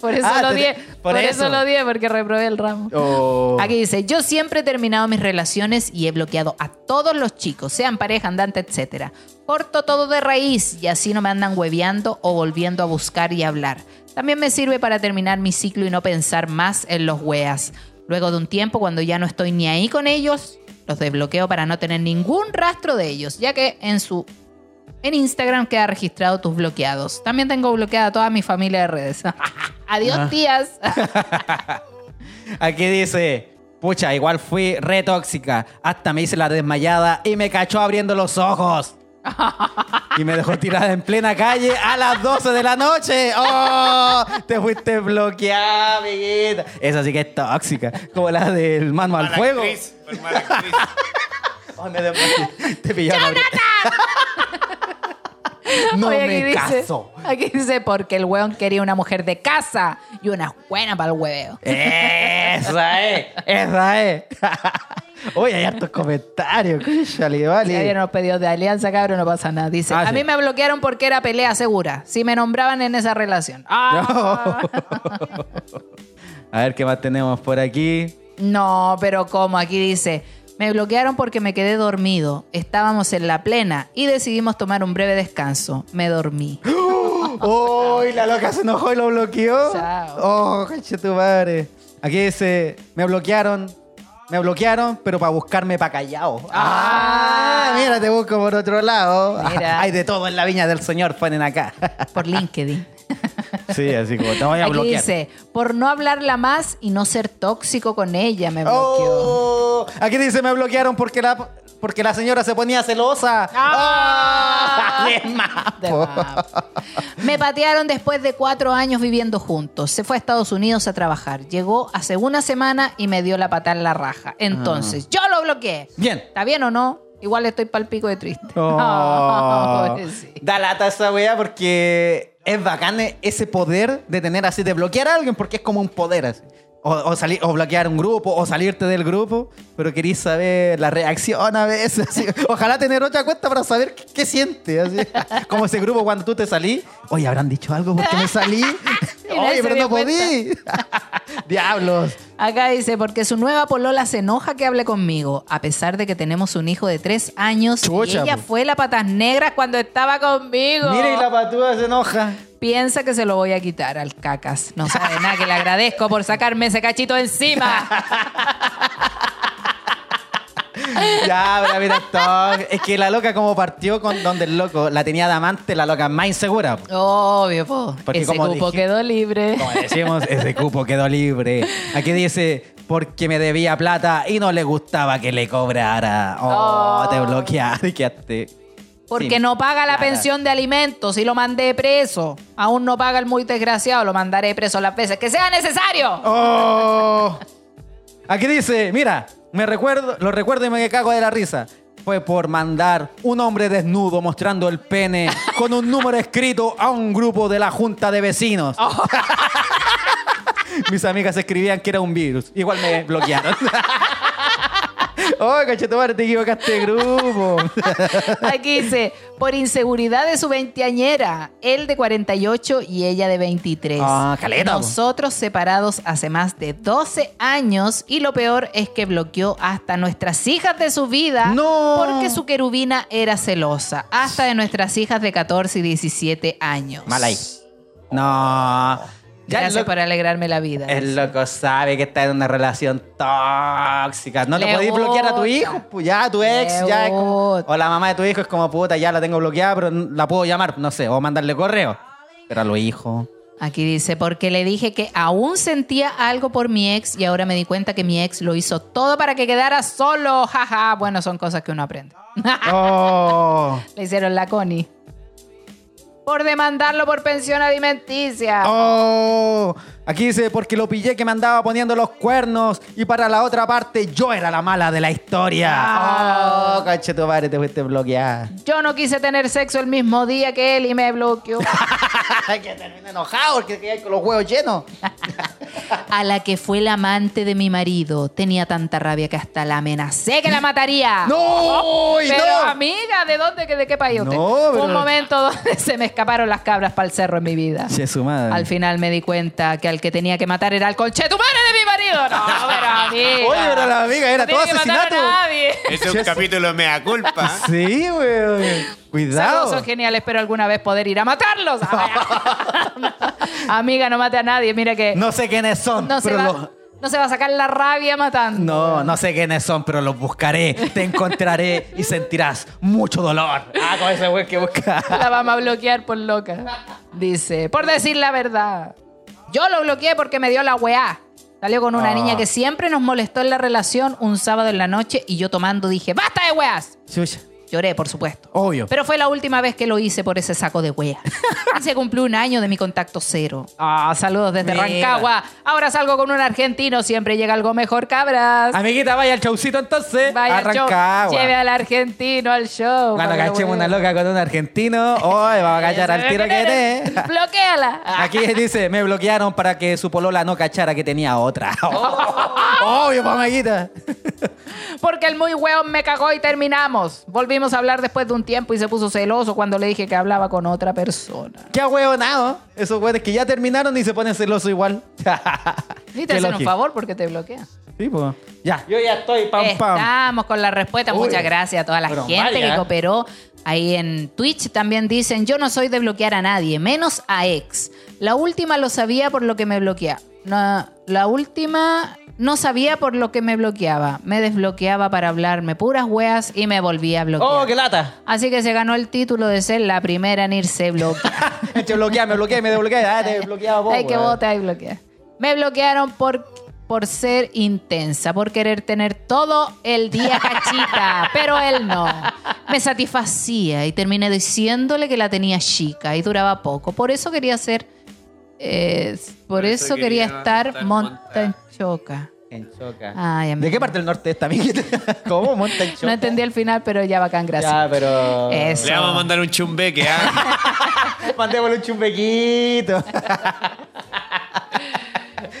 Por eso Ah, lo di. por Por, eso. eso. lo di, porque reprobé el ramo. Oh. Aquí dice, yo siempre he terminado mis relaciones y he bloqueado a todos los chicos, sean pareja, andante, etcétera. Corto todo de raíz y así no me andan hueveando o volviendo a buscar y hablar. También me sirve para terminar mi ciclo y no pensar más en los weas. Luego de un tiempo, cuando ya no estoy ni ahí con ellos, los desbloqueo para no tener ningún rastro de ellos, ya que en su en Instagram queda registrado tus bloqueados. También tengo bloqueada toda mi familia de redes. Adiós, Ah. tías. Aquí dice, pucha, igual fui re tóxica. Hasta me hice la desmayada y me cachó abriendo los ojos. Y me dejó tirada en plena calle a las 12 de la noche. ¡Oh! Te fuiste bloqueada, amiguita. Esa sí que es tóxica. Como la del mano al fuego. actriz, mala actriz. Oh, me. Te pillaron. No Oye, me dice, caso. Aquí dice, porque el weón quería una mujer de casa y una buena para el hueveo. Esa es. Esa es. Oye, hay hartos comentarios. Cóchale, Si vale. habían unos pedidos de alianza, cabrón, no pasa nada. Dice, Ah, a sí. mí me bloquearon porque era pelea segura. Si me nombraban en esa relación. Ah. A ver qué más tenemos por aquí. No, pero como aquí dice, Me bloquearon porque me quedé dormido. Estábamos en la plena y decidimos tomar un breve descanso. Me dormí. ¡Uy! la loca se enojó y lo bloqueó. Chao. ¡Oh, caché tu madre! Aquí dice, me bloquearon, me bloquearon, pero para buscarme para callao. ¡Ah! Mira, te busco por otro lado. Mira. Hay de todo en la viña del señor, ponen acá. Por LinkedIn. sí, así como te voy a Aquí bloquear. dice, por no hablarla más y no ser tóxico con ella, me bloqueó. Oh, aquí dice, me bloquearon porque la, porque la señora se ponía celosa. Ah. ¡Oh! De. Me patearon después de cuatro años viviendo juntos. Se fue a Estados Unidos a trabajar. Llegó hace una semana y me dio la patada en la raja. Entonces, yo lo bloqueé. Bien. ¿Está bien o no? Igual estoy pal pico de triste. Oh. pobrecito. da lata esa wea porque es bacán ese poder de tener así, de bloquear a alguien porque es como un poder así. O, o salir, o bloquear un grupo, o salirte del grupo, pero querís saber la reacción a veces. así. Ojalá tener otra cuenta para saber qué, qué siente. así. Como ese grupo cuando tú te salís. Oye, ¿habrán dicho algo porque me salí? Oye, pero no podí. Diablos. Acá dice, porque su nueva polola se enoja que hable conmigo, a pesar de que tenemos un hijo de tres años Chucha, y ella po. fue la patas negras cuando estaba conmigo. Mira, y la patúa se enoja. Piensa que se lo voy a quitar al cacas. No sabe nada, que le agradezco por sacarme ese cachito encima. Ya, mira, todo. Es que la loca como partió con donde el loco la tenía de amante, la loca más insegura. Obvio, po. Porque Ese como cupo dije- quedó libre. Como decimos, ese cupo quedó libre. Aquí dice, porque me debía plata y no le gustaba que le cobrara. Oh, Oh. te bloqueaste. Porque no paga la pensión de alimentos y lo mandé preso. Aún no paga el muy desgraciado, lo mandaré preso las veces que sea necesario. Oh. Aquí dice, mira, me recuerdo, lo recuerdo y me cago de la risa. Fue por mandar un hombre desnudo mostrando el pene con un número escrito a un grupo de la junta de vecinos. Mis amigas escribían que era un virus. Igual me bloquearon. oh, cachetomare, te equivocaste de grupo. Aquí dice, por inseguridad de su veinteañera, él de 48 y ella de 23. Ah, caleta. Nosotros separados hace más de 12 años y lo peor es que bloqueó hasta nuestras hijas de su vida No. porque su querubina era celosa, hasta de nuestras hijas de 14 y 17 años. Mal ahí. No. Ya Gracias loco- por alegrarme la vida. El loco sabe que está en una relación tóxica. No te Le podéis bloquear a tu hijo, pues ya, a tu ex, ya. es como- gusta. o la mamá de tu hijo es como puta, ya la tengo bloqueada, pero la puedo llamar, no sé, o mandarle correo. Pero a los hijos. Aquí dice, porque le dije que aún sentía algo por mi ex y ahora me di cuenta que mi ex lo hizo todo para que quedara solo. Jaja, bueno, son cosas que uno aprende. Oh. Le hicieron la Connie. Por demandarlo por pensión alimenticia. Oh. Aquí dice, porque lo pillé que me andaba poniendo los cuernos y para la otra parte yo era la mala de la historia. Ah. Oh, caché tu madre, te fuiste bloqueada. Yo no quise tener sexo el mismo día que él y me bloqueó. que termine enojado porque quedé con los huevos llenos. A la que fue la amante de mi marido. Tenía tanta rabia que hasta la amenacé que la mataría. ¡No! y Pero no. amiga, ¿de dónde, de qué país usted? No, Fue pero- un momento donde se me escaparon las cabras para el cerro en mi vida. Che, su madre. Al final me di cuenta que al que tenía que matar era el conchetumare de mi marido. No, pero amiga. Oye, pero la amiga era no todo tiene que matar asesinato. a nadie. Ese es un capítulo mea culpa. Sí, güey. Saludos, Cuidado. son geniales, espero alguna vez poder ir a matarlos. Amiga, no mate a nadie. Mira que no, No sé quiénes son, se pero va, no se va a sacar la rabia matando. No, no sé quiénes son, pero los buscaré, te encontraré y sentirás mucho dolor. Ah, con ese güey que busca. La vamos a bloquear por loca. Dice, por decir la verdad. Yo lo bloqueé porque me dio la weá. Salió con una Ah. niña que siempre nos molestó en la relación un sábado en la noche y yo tomando dije, ¡basta de weas! Chucha. Lloré, por supuesto. Obvio. Pero fue la última vez que lo hice por ese saco de wea. Y se cumplió un año de mi contacto cero. Ah, saludos desde Mira. Rancagua. Ahora salgo con un argentino, siempre llega algo mejor, cabras. Amiguita, vaya al showcito entonces. Vaya al show. Arrancagua. Lleve al argentino al show. Cuando cachemos una loca con un argentino, hoy vamos a cachar al tiro que eres. Bloquéala. Aquí dice, me bloquearon para que su polola no cachara que tenía otra. Obvio, pa' amiguita. Porque el muy hueón me cagó y terminamos. Volvimos a hablar después de un tiempo y se puso celoso cuando le dije que hablaba con otra persona. Qué ahueonado. Esos güeyes que ya terminaron y se ponen celosos igual. Y te hacen un favor porque te bloquea. Sí, pues. Ya, yo ya estoy pam pam. Estamos con la respuesta. Uy. Muchas gracias a toda la Pero gente vaya. que cooperó. Ahí en Twitch también dicen, yo no soy de bloquear a nadie, menos a ex. La última lo sabía por lo que me bloqueaba. No, la última no sabía por lo que me bloqueaba. Me desbloqueaba para hablarme puras weas y me volvía a bloquear. ¡Oh, qué lata! Así que se ganó el título de ser la primera en irse bloqueada. Te bloquea, me me. Ah, te bloqueaba vos. Hay que votar y bloquear. Me bloquearon por, por ser intensa, por querer tener todo el día cachita, pero él no. Me satisfacía y terminé diciéndole que la tenía chica y duraba poco. Por eso quería ser. Eh, por, eso, quería, estar estar monta en choca. En Choca. Ay, ¿De qué parte del norte está, amiguita? ¿Cómo? Monta en Choca. No entendí el final, pero ya bacán, gracias. Ya, pero. Eso. Le vamos a mandar un chumbeque, ¿ah? Mandémosle un chumbequito.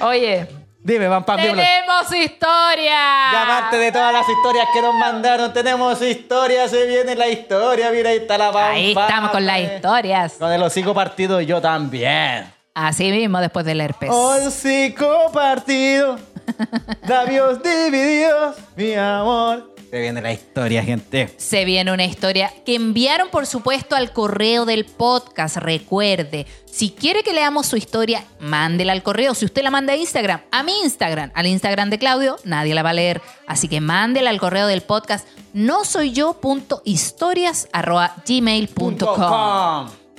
Oye, Dime, pam, pam, dímelo. tenemos historia. Y aparte de todas las historias que nos mandaron, tenemos historia, se viene la historia, mira, ahí está la pam, Ahí pam, estamos con las eh. historias. Con el hocico partido yo también. Así mismo después del herpes. Hocico partido, labios divididos, mi amor. Se viene la historia, gente. Se viene una historia que enviaron, por supuesto, al correo del podcast. Recuerde, si quiere que leamos su historia, mándela al correo. Si usted la manda a Instagram, a mi Instagram, al Instagram de Claudio, nadie la va a leer. Así que mándela al correo del podcast no soy yo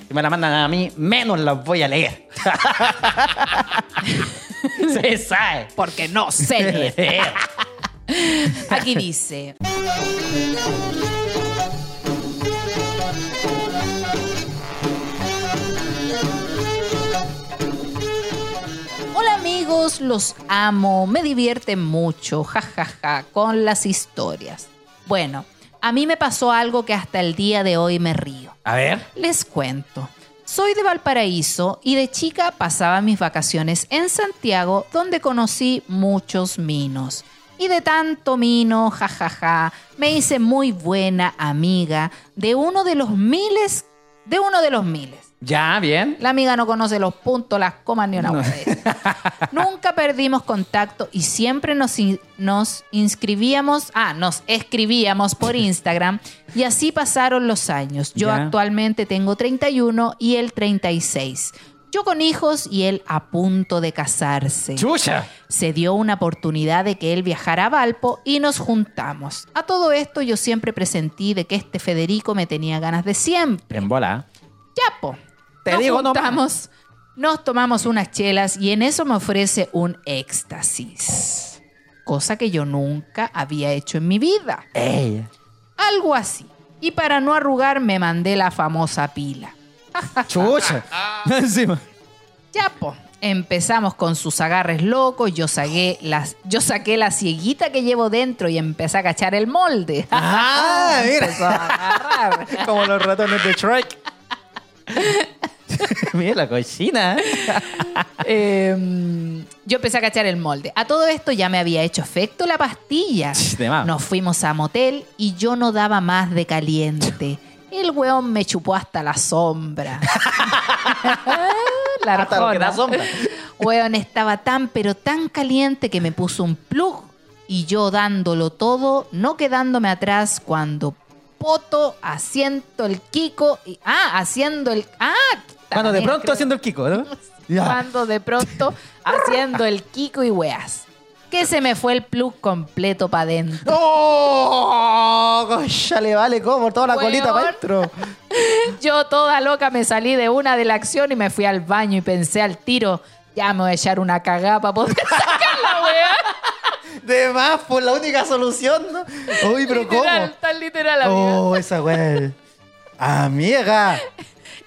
Si me la mandan a mí, menos las voy a leer. Se sabe. Porque no sé leer. Aquí dice. Hola amigos, los amo, me divierten mucho, jajaja, con las historias. Bueno, a mí me pasó algo que hasta el día de hoy me río. A ver. Les cuento. Soy de Valparaíso y de chica pasaba mis vacaciones en Santiago donde conocí muchos minos. Y de tanto mino, jajaja, me hice muy buena amiga de uno de los miles, de uno de los miles. Ya, bien. La amiga no conoce los puntos, las comas ni una eso. Nunca perdimos contacto y siempre nos, in- nos inscribíamos, ah, nos escribíamos por Instagram y así pasaron los años. Yo Ya. actualmente tengo 31 y él 36. Yo con hijos y él a punto de casarse. Chucha. Se dio una oportunidad de que él viajara a Valpo y nos juntamos. A todo esto yo siempre presentí de que este Federico me tenía ganas de siempre. En bola. Ya, po. Te nos digo nomás. juntamos, nos tomamos unas chelas y en eso me ofrece un éxtasis. Cosa que yo nunca había hecho en mi vida. Ey. Algo así. Y para no arrugar me mandé la famosa pila. Chucha. Encima. Ya, po. Empezamos con sus agarres locos, yo saqué, las, yo saqué la cieguita que llevo dentro y empecé a cachar el molde. Ah, mira. A agarrar. Como los ratones de Shrek. mira la cochina. Eh, yo empecé a cachar el molde. A todo esto ya me había hecho efecto la pastilla. De más. Nos fuimos a motel y yo no daba más de caliente. El weón me chupó hasta la sombra. la Hasta lo que da sombra. Weón estaba tan pero tan caliente que me puso un plug y yo dándolo todo, no quedándome atrás cuando poto haciendo el kiko y ah, haciendo el ah, Cuando de pronto creo- haciendo el Kiko, ¿no? Ya. cuando de pronto haciendo el Kiko y weas. Que se me fue el plug completo para adentro. ¡Oh! Cocha, le vale como toda la Weón. colita para adentro. Yo toda loca me salí de una de la acción y me fui al baño y pensé al tiro, ya me voy a echar una cagada para poder sacar la wea. De más, por la única solución, ¿no? Uy, pero literal, ¿cómo? tan literal, amiga. Oh, esa weá. Amiga.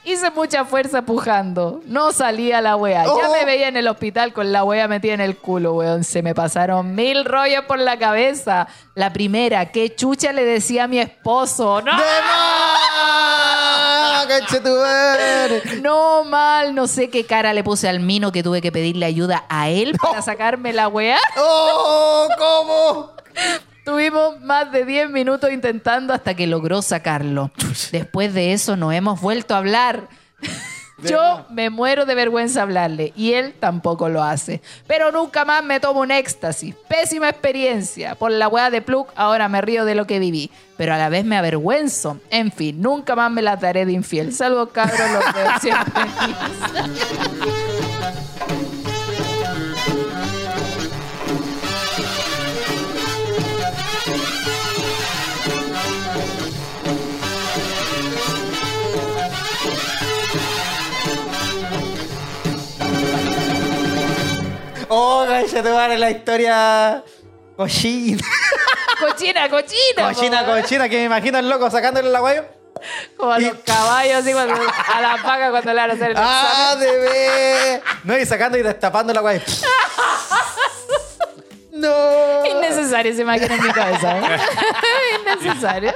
Hice mucha fuerza pujando. No salía la wea. Ya Oh. me veía en el hospital con la wea metida en el culo, weón. Se me pasaron mil rollos por la cabeza. La primera, qué chucha le decía a mi esposo. ¡No! ¡De más! ¡Conchetumare! No mal, no sé qué cara le puse al mino que tuve que pedirle ayuda a él para sacarme la weá. ¡Oh! ¿Cómo? Tuvimos más de 10 minutos intentando hasta que logró sacarlo. Después de eso no hemos vuelto a hablar. Yo me muero de vergüenza hablarle y él tampoco lo hace. Pero nunca más me tomo un éxtasis. Pésima experiencia. Por la weá de Plug ahora me río de lo que viví. Pero a la vez me avergüenzo. En fin, nunca más me la daré de infiel. Saludos cabros, los veo siempre. Oh, ya te vale la historia cochina. cochina, cochina. Cochina, po, cochina, que me imagino el loco sacándole la guayo. Como a los caballos, así cuando, a la vaca cuando le van a hacer el ¡Ah, examen. bebé! No, y sacando y destapando la guayo. ¡No! Innecesario esa imagen en mi cabeza. ¿eh? Innecesario.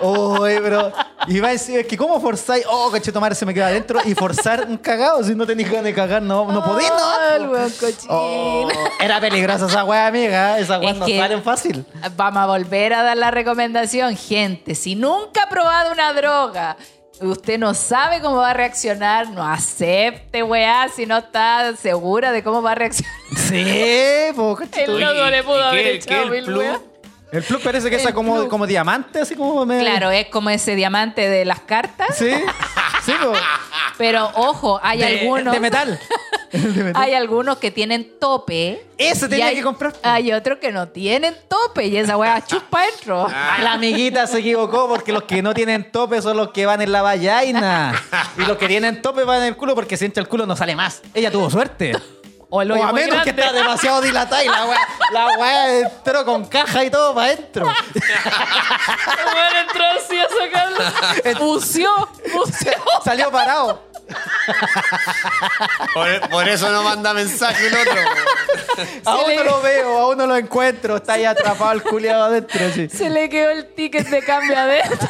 Uy, pero. Y va a decir, es que ¿cómo forzáis? Oh, coche, tomar se me queda adentro y forzar un cagado. Si no tenéis ganas de cagar, no, no podéis, Ah, el ¿no? weón cochino. Oh, era peligrosa esa wea, amiga. Esas weas Es no salen fácil. Vamos a volver a dar la recomendación. Gente, si nunca ha probado una droga, usted no sabe cómo va a reaccionar, no acepte, weá, si no está segura de cómo va a reaccionar. Sí. El loco ¿y- le pudo haber qué- echado qué el mil weas. El plus parece que es como, como diamante, así como me... Claro, es como ese diamante de las cartas, Sí, sí, po. pero ojo, hay de, algunos... de metal. De metal. Hay algunos que tienen tope. Ese tenía hay- que comprar. Hay otros que no tienen tope y esa weá chupa dentro. La amiguita se equivocó porque los que no tienen tope son los que van en la vallaina. Y los que tienen tope van en el culo porque si entra el culo no sale más. Ella tuvo suerte. O el O a menos que está demasiado dilatada y la weá, la weá entró con caja y todo para adentro. El weón entró así a sacarlo. Buceó, buceó. Salió parado. Por, por eso no manda mensaje el otro. Aún le- no lo veo, aún no lo encuentro. Está ahí atrapado el culiado adentro. sí. Se le quedó el ticket de cambio adentro.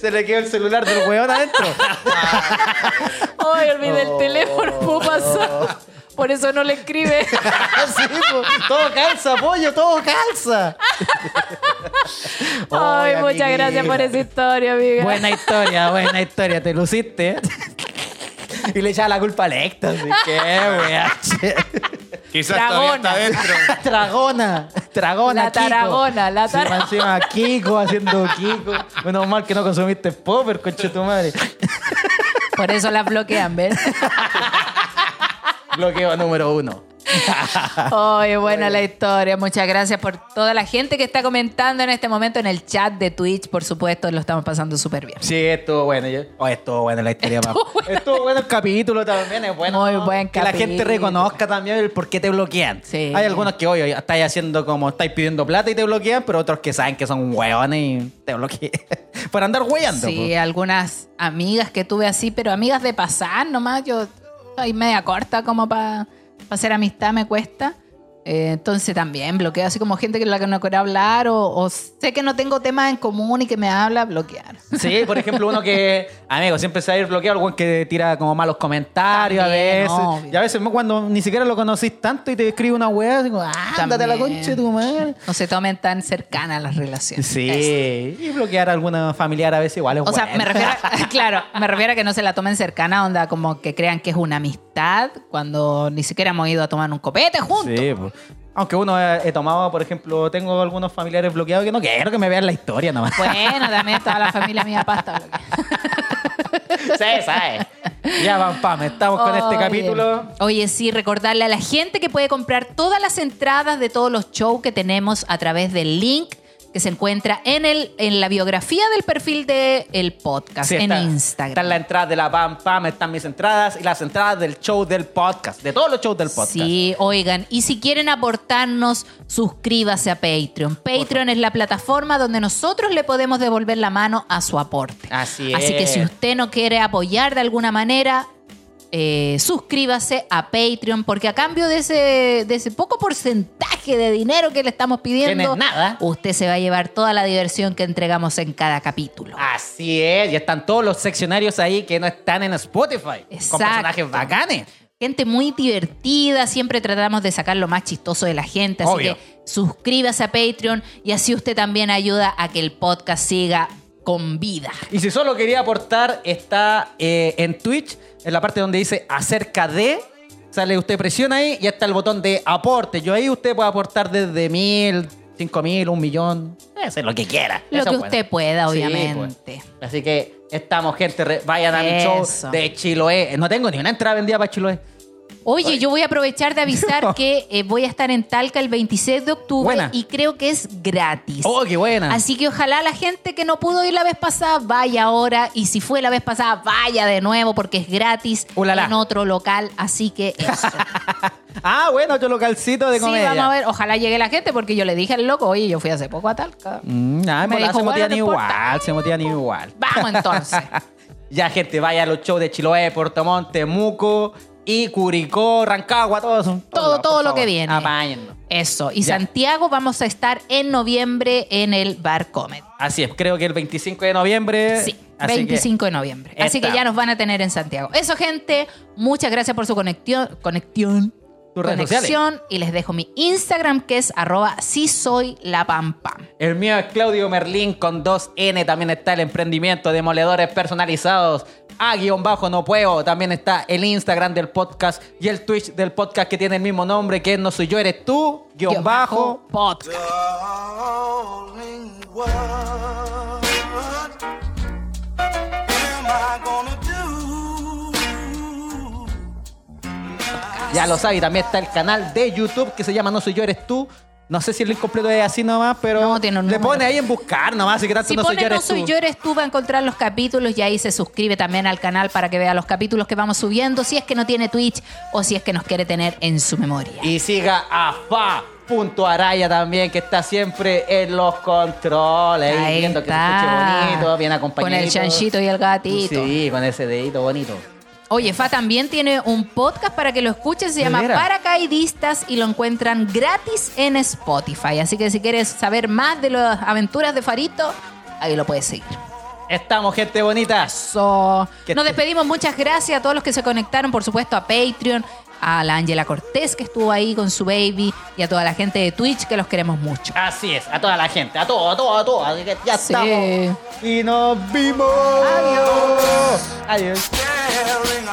Se le quedó el celular del weón adentro. Ay, olvidé el teléfono, puedo pasar. Por eso no le escribe. Sí, po. todo calza, pollo, todo calza. Ay, Ay, muchas amiguita. gracias por esa historia, amiga. Buena historia, buena historia, te luciste. Y le echaba la culpa al éxtasis. Qué weá. che. Quizás Dragona. todavía está adentro. Dragona, dragona. La Kiko. taragona, la Sí, taragona. más encima Kiko haciendo Kiko. Menos mal que no consumiste popper, conche tu madre. Por eso las bloquean, ¿ves? Bloqueo número uno. Oye, buena la historia. Muchas gracias por toda la gente que está comentando en este momento en el chat de Twitch. Por supuesto, lo estamos pasando súper bien. Sí, estuvo bueno. Oh, estuvo buena la historia, Estuvo papá. buena. Estuvo bueno el capítulo también. Es bueno Muy buen que la gente capítulo. reconozca también el por qué te bloquean. Sí. Hay algunos que hoy estáis haciendo como estáis pidiendo plata y te bloquean, pero otros que saben que son hueones y te bloquean. por andar hueando. Sí, algunas amigas que tuve así, pero amigas de pasar nomás. Yo soy media corta como para hacer amistad, me cuesta. Eh, entonces también bloqueo así como gente que la que no quiero hablar o, o sé que no tengo temas en común y que me habla, bloquear. Sí, por ejemplo, uno que, amigo, siempre se va a ir bloqueado, algún que tira como malos comentarios También, a veces. obvio. Y a veces cuando ni siquiera lo conocís tanto y te escribe una weá, digo, ándate a la concha de tu madre. No se tomen tan cercanas las relaciones. Sí, Eso. y bloquear a alguna familiar a veces igual es O sea, me refiero, a, claro, me refiero a que no se la tomen cercana, onda como que crean que es una amistad cuando ni siquiera hemos ido a tomar un copete juntos. Sí, pues. Aunque uno he, he tomado, por ejemplo, tengo algunos familiares bloqueados que no quiero que me vean la historia nomás. Bueno, también toda la familia mía pasta bloqueada. sí, ¿sabes? Ya, pam, pam, estamos con este capítulo. Oye, sí, recordarle a la gente que puede comprar todas las entradas de todos los shows que tenemos a través del link que se encuentra en, el, en la biografía del perfil del el podcast Sí, en está- Instagram. Están las entradas de la Pam Pam, están mis entradas y las entradas del show del podcast, de todos los shows del podcast. Sí, oigan, y si quieren aportarnos, suscríbase a Patreon. Patreon es la plataforma donde nosotros le podemos devolver la mano a su aporte. Así Así que es. si usted no quiere apoyar de alguna manera, eh, suscríbase a Patreon, porque a cambio de ese, de ese poco porcentaje de dinero que le estamos pidiendo, es nada. usted se va a llevar toda la diversión que entregamos en cada capítulo. Así es, y están todos los seccionarios ahí que no están en Spotify. Con Exacto. personajes bacanes. Gente muy divertida, siempre tratamos de sacar lo más chistoso de la gente, así Obvio. que suscríbase a Patreon y así usted también ayuda a que el podcast siga con vida. Y si solo quería aportar, está eh, en Twitch, en la parte donde dice acerca de. Sale usted presiona ahí y está el botón de aporte. Yo ahí usted puede aportar desde mil, cinco mil, un millón. Es lo que quiera. Lo Eso que usted pueda, Sí, obviamente. pues. Así que estamos, gente. vayan a mi show de Chiloé. No tengo ni una entrada vendida para Chiloé. Oye, yo voy a aprovechar de avisar que eh, voy a estar en Talca el 26 de octubre Buena. y creo que es gratis. Oh, qué buena. Así que ojalá la gente que no pudo ir la vez pasada vaya ahora y si fue la vez pasada vaya de nuevo porque es gratis Ulala. en otro local. Así que eso. Ah, bueno, otro localcito de sí, comedia. vamos a ver. Ojalá llegue la gente porque yo le dije al loco, oye, yo fui hace poco a Talca. Mm, ah, Me dijo, se bueno, motivan no importa. igual, se motivan igual. Vamos entonces. Ya, gente, vaya a los shows de Chiloé, Puerto Montt, Temuco y Curicó, Rancagua, todo eso. Todo, todo lo favor, que viene. Apáñennos. Eso. Y Ya. Santiago vamos a estar en noviembre en el Bar Comet. Así es, creo que el 25 de noviembre. Sí, así que 25 de noviembre. Así que ya nos van a tener en Santiago. Eso, gente, muchas gracias por su conexión. Conexión. Conexión. Y les dejo mi Instagram, que es arroba si soy la pam pam. El mío es Claudio Merlín con 2N. También está el emprendimiento de moledores personalizados. A guion bajo no puedo. También está el Instagram del podcast y el Twitch del podcast que tiene el mismo nombre, que es No Soy Yo, Eres Tú, guion, Guión bajo. podcast. Ya lo sabe, y también está el canal de YouTube que se llama No Soy Yo, Eres Tú. No sé si el link completo es así nomás, pero No, tiene un le número. pone ahí en buscar nomás, así que tanto Si No Soy pone Yo, No Soy Tú. Yo Eres Tú va a encontrar los capítulos y ahí se suscribe también al canal para que vea los capítulos que vamos subiendo si es que no tiene Twitch o si es que nos quiere tener en su memoria. Y siga a fa.araya también, que está siempre en los controles. ahí viendo que se está. escuche bonito, bien acompañado. Con el chanchito y el gatito. Sí, con ese dedito bonito. Oye, Fa también tiene un podcast para que lo escuchen, se ¿De llama? Paracaidistas y lo encuentran gratis en Spotify. Así que si quieres saber más de las aventuras de Farito, ahí lo puedes seguir. Estamos, gente bonita. Nos despedimos, muchas gracias a todos los que se conectaron, por supuesto a Patreon, a la Ángela Cortés que estuvo ahí con su baby y a toda la gente de Twitch que los queremos mucho. Así es, a toda la gente, a todo, a todo, a todo. Así que ya Sí. estamos. Y nos vimos. Adiós. Adiós. Staring